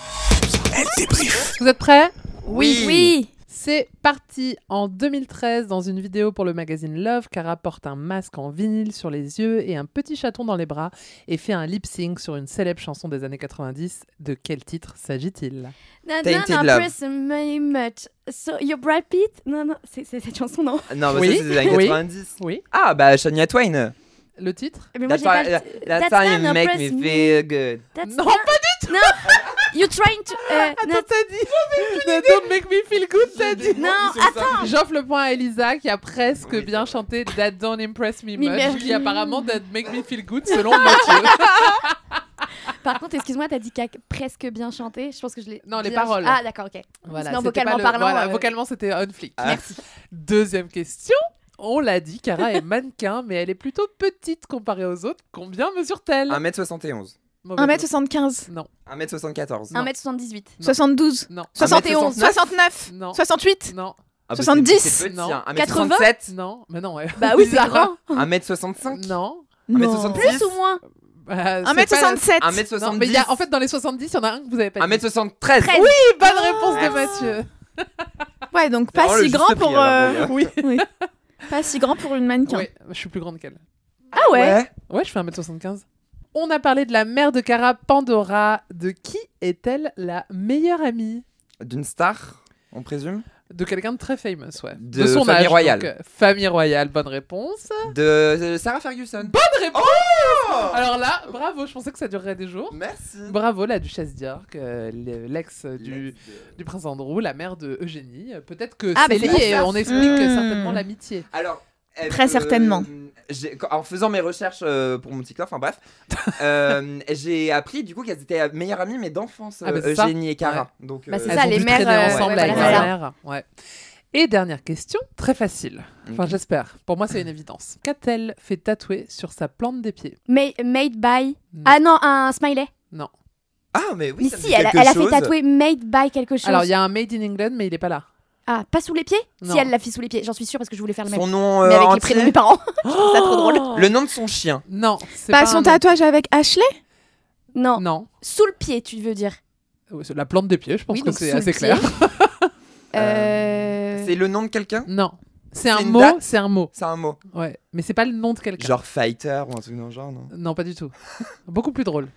C: Elle débrief.
D: Vous êtes prêts?
F: Oui.
E: Oui.
D: C'est parti En 2013, dans une vidéo pour le magazine Love, Cara porte un masque en vinyle sur les yeux et un petit chaton dans les bras et fait un lip sync sur une célèbre chanson des années 90. De quel titre s'agit-il?
F: Tainted Love.
E: me much. So, you're Brad Pitt? Non, non, c'est cette chanson, non?
F: Non, mais
D: Oui.
F: ça c'est des années
D: Oui.
F: 90.
D: Oui.
F: Ah bah Shania Twain.
D: Le titre?
E: Mais moi,
F: That's
E: j'ai pas
F: why-
E: That's
F: make
E: impress
F: me feel good.
E: That's
D: Non,
E: not- Non, you're trying to... euh,
D: Attends, t'as dit That Don't make me feel good, t'as dit
E: non, attends
D: J'offre le point à Elisa qui a presque bien chanté That Don't Impress Me Much, qui apparemment That Make Me Feel Good selon Mathieu.
E: Par contre, excuse-moi, t'as dit qu'a presque bien chanté. Je pense que je l'ai.
D: Non, les paroles.
E: Ah, d'accord, ok.
D: Voilà,
E: Sinon, vocalement
D: le-
E: parlant,
D: voilà,
E: euh,
D: vocalement c'était on flick.
F: Ah.
E: Merci.
D: Deuxième question. On l'a dit, Cara est mannequin, mais elle est plutôt petite comparée aux autres. Combien mesure-t-elle?
F: 1m71.
D: Mauvaise
H: 1m75,
D: Non,
F: 1m74.
D: Non.
E: 1m78.
H: 72,
D: non,
H: 71,
F: 1m69.
H: 69,
D: non,
H: 68,
D: non,
F: Ah bah,
H: 70.
F: c'est- c'est petit,
D: Non.
F: hein.
E: 80.
F: 1m67.
D: non, mais non. ouais.
E: Bah oui, c'est
D: Bizarre.
E: grand.
F: 1m65.
D: Non.
H: non.
F: 1m66.
E: Plus ou moins
D: Bah, c'est
H: 1m67,
D: pas-
F: 1m70.
D: Non, mais il y a, en fait, dans les 70, il y en a un que vous avez pas dit.
F: 1m73.
E: Treize.
D: Oui, bonne réponse de. Mathieu.
H: ouais, donc
F: C'est vraiment
H: pas
F: le
H: si
F: juste
H: grand
F: prix,
H: pour...
F: alors,
H: euh,
F: bon,
D: Oui.
H: oui. Pas si grand pour une mannequin.
D: Ouais, je suis plus grande qu'elle.
E: Ah ouais,
D: Ouais, je fais 1m75. On a parlé de la mère de Cara, Pandora. De qui est-elle la meilleure amie
F: D'une star, on présume
D: De quelqu'un de très famous, ouais.
F: De
D: son
F: famille
D: âge,
F: royale.
D: donc, euh, famille royale, bonne réponse.
F: De de Sarah Ferguson.
D: Bonne réponse
F: Oh
D: Alors là, bravo, je pensais que ça durerait des jours.
F: Merci.
D: Bravo, la duchesse d'York, euh, le- l'ex du, du prince Andrew, la mère de Eugénie. Euh, Peut-être que
E: Ah,
D: c'est lié, on explique
H: Mmh.
D: certainement l'amitié.
F: Alors. euh,
H: Très certainement.
F: En faisant mes recherches euh, pour mon TikTok, enfin bref, euh, j'ai appris du coup qu'elles étaient meilleures amies mais d'enfance,
D: Ah, bah,
F: euh. Eugénie et Cara. Donc,
E: Bah, c'est
F: euh,
E: ça, les mères, euh,
D: ensemble
E: ouais,
D: avec
E: voilà.
D: Ouais. Et dernière question, très facile. Enfin, j'espère. Pour moi, c'est une évidence. Qu'a-t-elle fait tatouer sur sa plante des pieds?
E: Ma- Made by.
D: Non.
E: Ah non, un smiley.
D: Non.
F: Ah mais oui,
E: mais
F: ça me
E: si,
F: dit
E: elle, a-
F: quelque
E: elle a fait tatouer Made by quelque chose.
D: Alors, il y a un Made in England, mais il est pas là.
E: Ah, pas sous les pieds?
D: Non.
E: Si elle l'a fait sous les pieds, j'en suis sûre parce que je voulais faire le même.
F: Son nom euh,
E: mais avec les prénoms de mes parents. je trouve ça trop drôle.
F: Le nom de son chien.
D: Non,
H: Pas
D: pas
H: son tatouage avec Ashley?
E: Non.
D: Non.
E: Sous le pied, tu veux dire?
D: La plante des pieds, je pense
E: Oui,
D: que c'est assez clair.
E: Euh...
F: C'est le nom de quelqu'un?
D: Non. C'est un mot, c'est un mot.
F: C'est un mot.
D: Ouais. Mais c'est pas le nom de quelqu'un.
F: Genre fighter ou un truc dans le genre, non?
D: Non, pas du tout. Beaucoup plus drôle.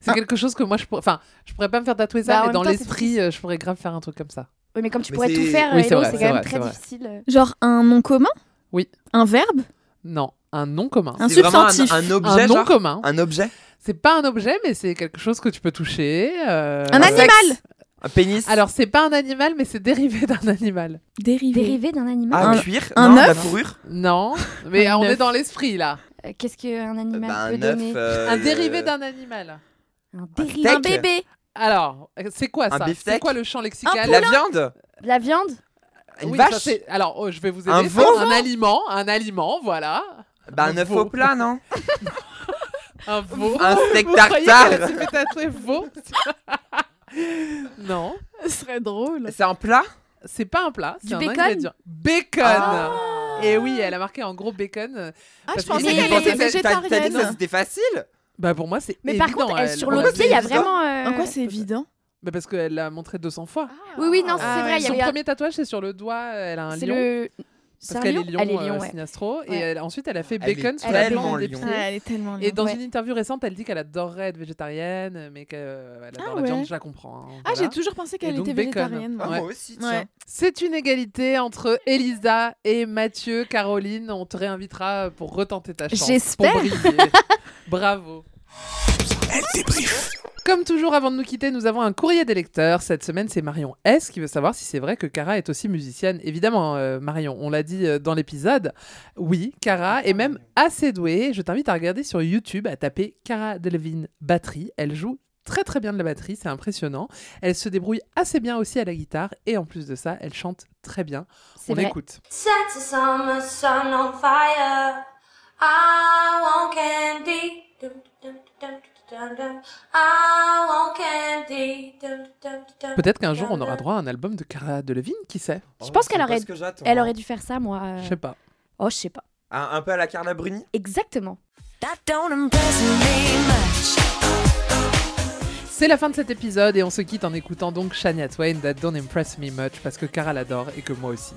D: C'est
H: Ah.
D: quelque chose que moi, je pourrais... Enfin, je pourrais pas me faire tatouer ça,
E: Bah,
D: mais dans l'esprit, euh, je pourrais grave faire un truc comme ça.
E: Oui, mais comme tu
F: Mais
E: pourrais tout faire,
D: Oui, c'est vrai,
E: quand même
D: vrai,
E: très difficile.
H: Genre un nom commun
D: Oui.
H: Un verbe
D: Non, un nom commun.
H: Un substantif.
F: Un, un
D: Un
F: objet,
D: nom
F: genre
D: commun.
F: Un objet
D: C'est pas un objet, mais c'est quelque chose que tu peux toucher. euh,
H: Un
F: Un
H: animal
F: sexe Un pénis
D: Alors, c'est pas un animal, mais c'est dérivé d'un animal.
H: Dérivé.
E: Dérivé d'un animal
F: Ah,
H: Un-
F: cuir
H: un
F: Non, de la
H: œuf
F: fourrure
D: Non, mais on est
H: œuf.
D: dans l'esprit là.
E: Euh, Qu'est-ce qu'un animal
F: Bah,
E: peut
F: œuf.
E: donner
F: euh,
D: un dérivé
F: euh,
D: d'un animal.
E: Un dérivé. Un bébé.
D: Alors, c'est quoi
F: Un
D: ça?
F: Beefsteak?
D: C'est quoi le champ lexical?
F: La viande?
E: De la viande?
F: Une
D: Oui,
F: vache?
D: Alors, oh, je vais vous
F: Un
D: aider.
F: veau?
D: C'est un aliment, un aliment, voilà.
F: Bah, un œuf au plat, non?
D: Un veau.
F: Un steak
D: Vous croyez
F: tartare.
D: tatouer veau? Non,
H: Ce serait drôle.
F: C'est un plat?
D: C'est pas un plat,
E: Du
D: c'est un
E: bacon?
D: ingrédient. Bacon
F: Ah.
D: Et oui, elle a marqué en gros bacon. euh,
H: Ah, je pensais qu'elle
D: vous
H: était
F: T'as- t'as- dit que
H: végétarienne.
F: c'était facile?
D: Bah pour moi, c'est
E: Mais par contre, elle,
D: elle-
E: sur
F: va
E: pied, il y a vraiment. euh,
H: En quoi c'est évident?
D: Bah parce qu'elle l'a montré 200 fois.
E: Oui, oui, non,
H: Ah,
E: c'est vrai. Il y
D: Son
E: avait
D: premier tatouage, c'est sur le doigt, elle a un
E: C'est
D: lion.
E: le.
D: Parce qu'elle est lion,
E: Elle est
D: euh,
E: ouais.
D: Sinastro. Et
E: Ouais.
D: elle- ensuite, elle a fait
F: Elle est
D: bacon sur
E: Elle
D: la
F: tellement
D: plante des pieds.
H: Elle est tellement
D: Et dans
E: Ouais.
D: une interview récente, elle dit qu'elle adorerait être végétarienne, mais qu'elle adore
H: Ah
D: la
H: ouais.
D: viande, je la comprends. hein,
H: Ah,
D: voilà.
H: j'ai toujours pensé qu'elle
D: donc
H: était
D: bacon.
H: végétarienne. moi.
F: Ah,
D: Ouais.
F: Moi aussi, tiens.
H: Ouais.
D: C'est une égalité entre Elisa et Mathieu. Caroline, on te réinvitera pour retenter ta chance.
E: J'espère.
D: Briller. Bravo.
C: Elle débrief.
D: Comme toujours, avant de nous quitter, nous avons un courrier des lecteurs. Cette semaine, c'est Marion S qui veut savoir si c'est vrai que Cara est aussi musicienne. Évidemment, euh, Marion, on l'a dit euh, dans l'épisode. Oui, Cara est même assez douée. Je t'invite à regarder sur YouTube, à taper Cara Delevingne batterie. Elle joue très très bien de la batterie, c'est impressionnant. Elle se débrouille assez bien aussi à la guitare et en plus de ça, elle chante très bien. On
E: vrai.
D: écoute.
I: Set the summer sun on fire. I want candy. Dum, dum, dum,
D: Peut-être qu'un jour, on aura droit à un album de Cara Delevingne, qui sait?
E: Je pense
F: Oh,
E: qu'elle
F: c'est
E: aurait- Elle
F: hein.
E: aurait dû faire ça, moi. euh.
D: Je sais pas.
E: Oh, je sais pas.
F: Un, un peu à la Carla Bruni?
E: Exactement.
D: C'est la fin de cet épisode et on se quitte en écoutant donc Shania Twain That Don't Impress Me Much parce que Cara l'adore et que moi aussi.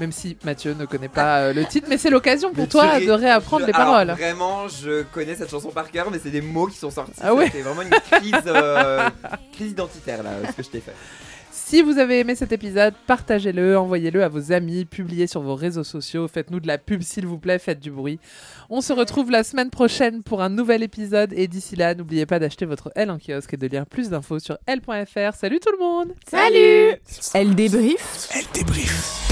D: Même si Mathieu ne connaît pas euh, le titre, mais c'est l'occasion pour
F: Mais
D: toi de réapprendre
F: je-
D: les
F: alors,
D: paroles.
F: Vraiment, je connais cette chanson par cœur, mais c'est des mots qui sont sortis.
D: Ah ouais
F: C'est vraiment une crise, euh, crise identitaire là, ce que je t'ai fait.
D: Si vous avez aimé cet épisode, partagez-le, envoyez-le à vos amis, publiez sur vos réseaux sociaux, faites-nous de la pub s'il vous plaît, faites du bruit. On se retrouve la semaine prochaine pour un nouvel épisode et d'ici là, n'oubliez pas d'acheter votre L en kiosque et de lire plus d'infos sur L.fr. Salut tout le monde
E: Salut
B: Elle débrief
C: Elle débrief.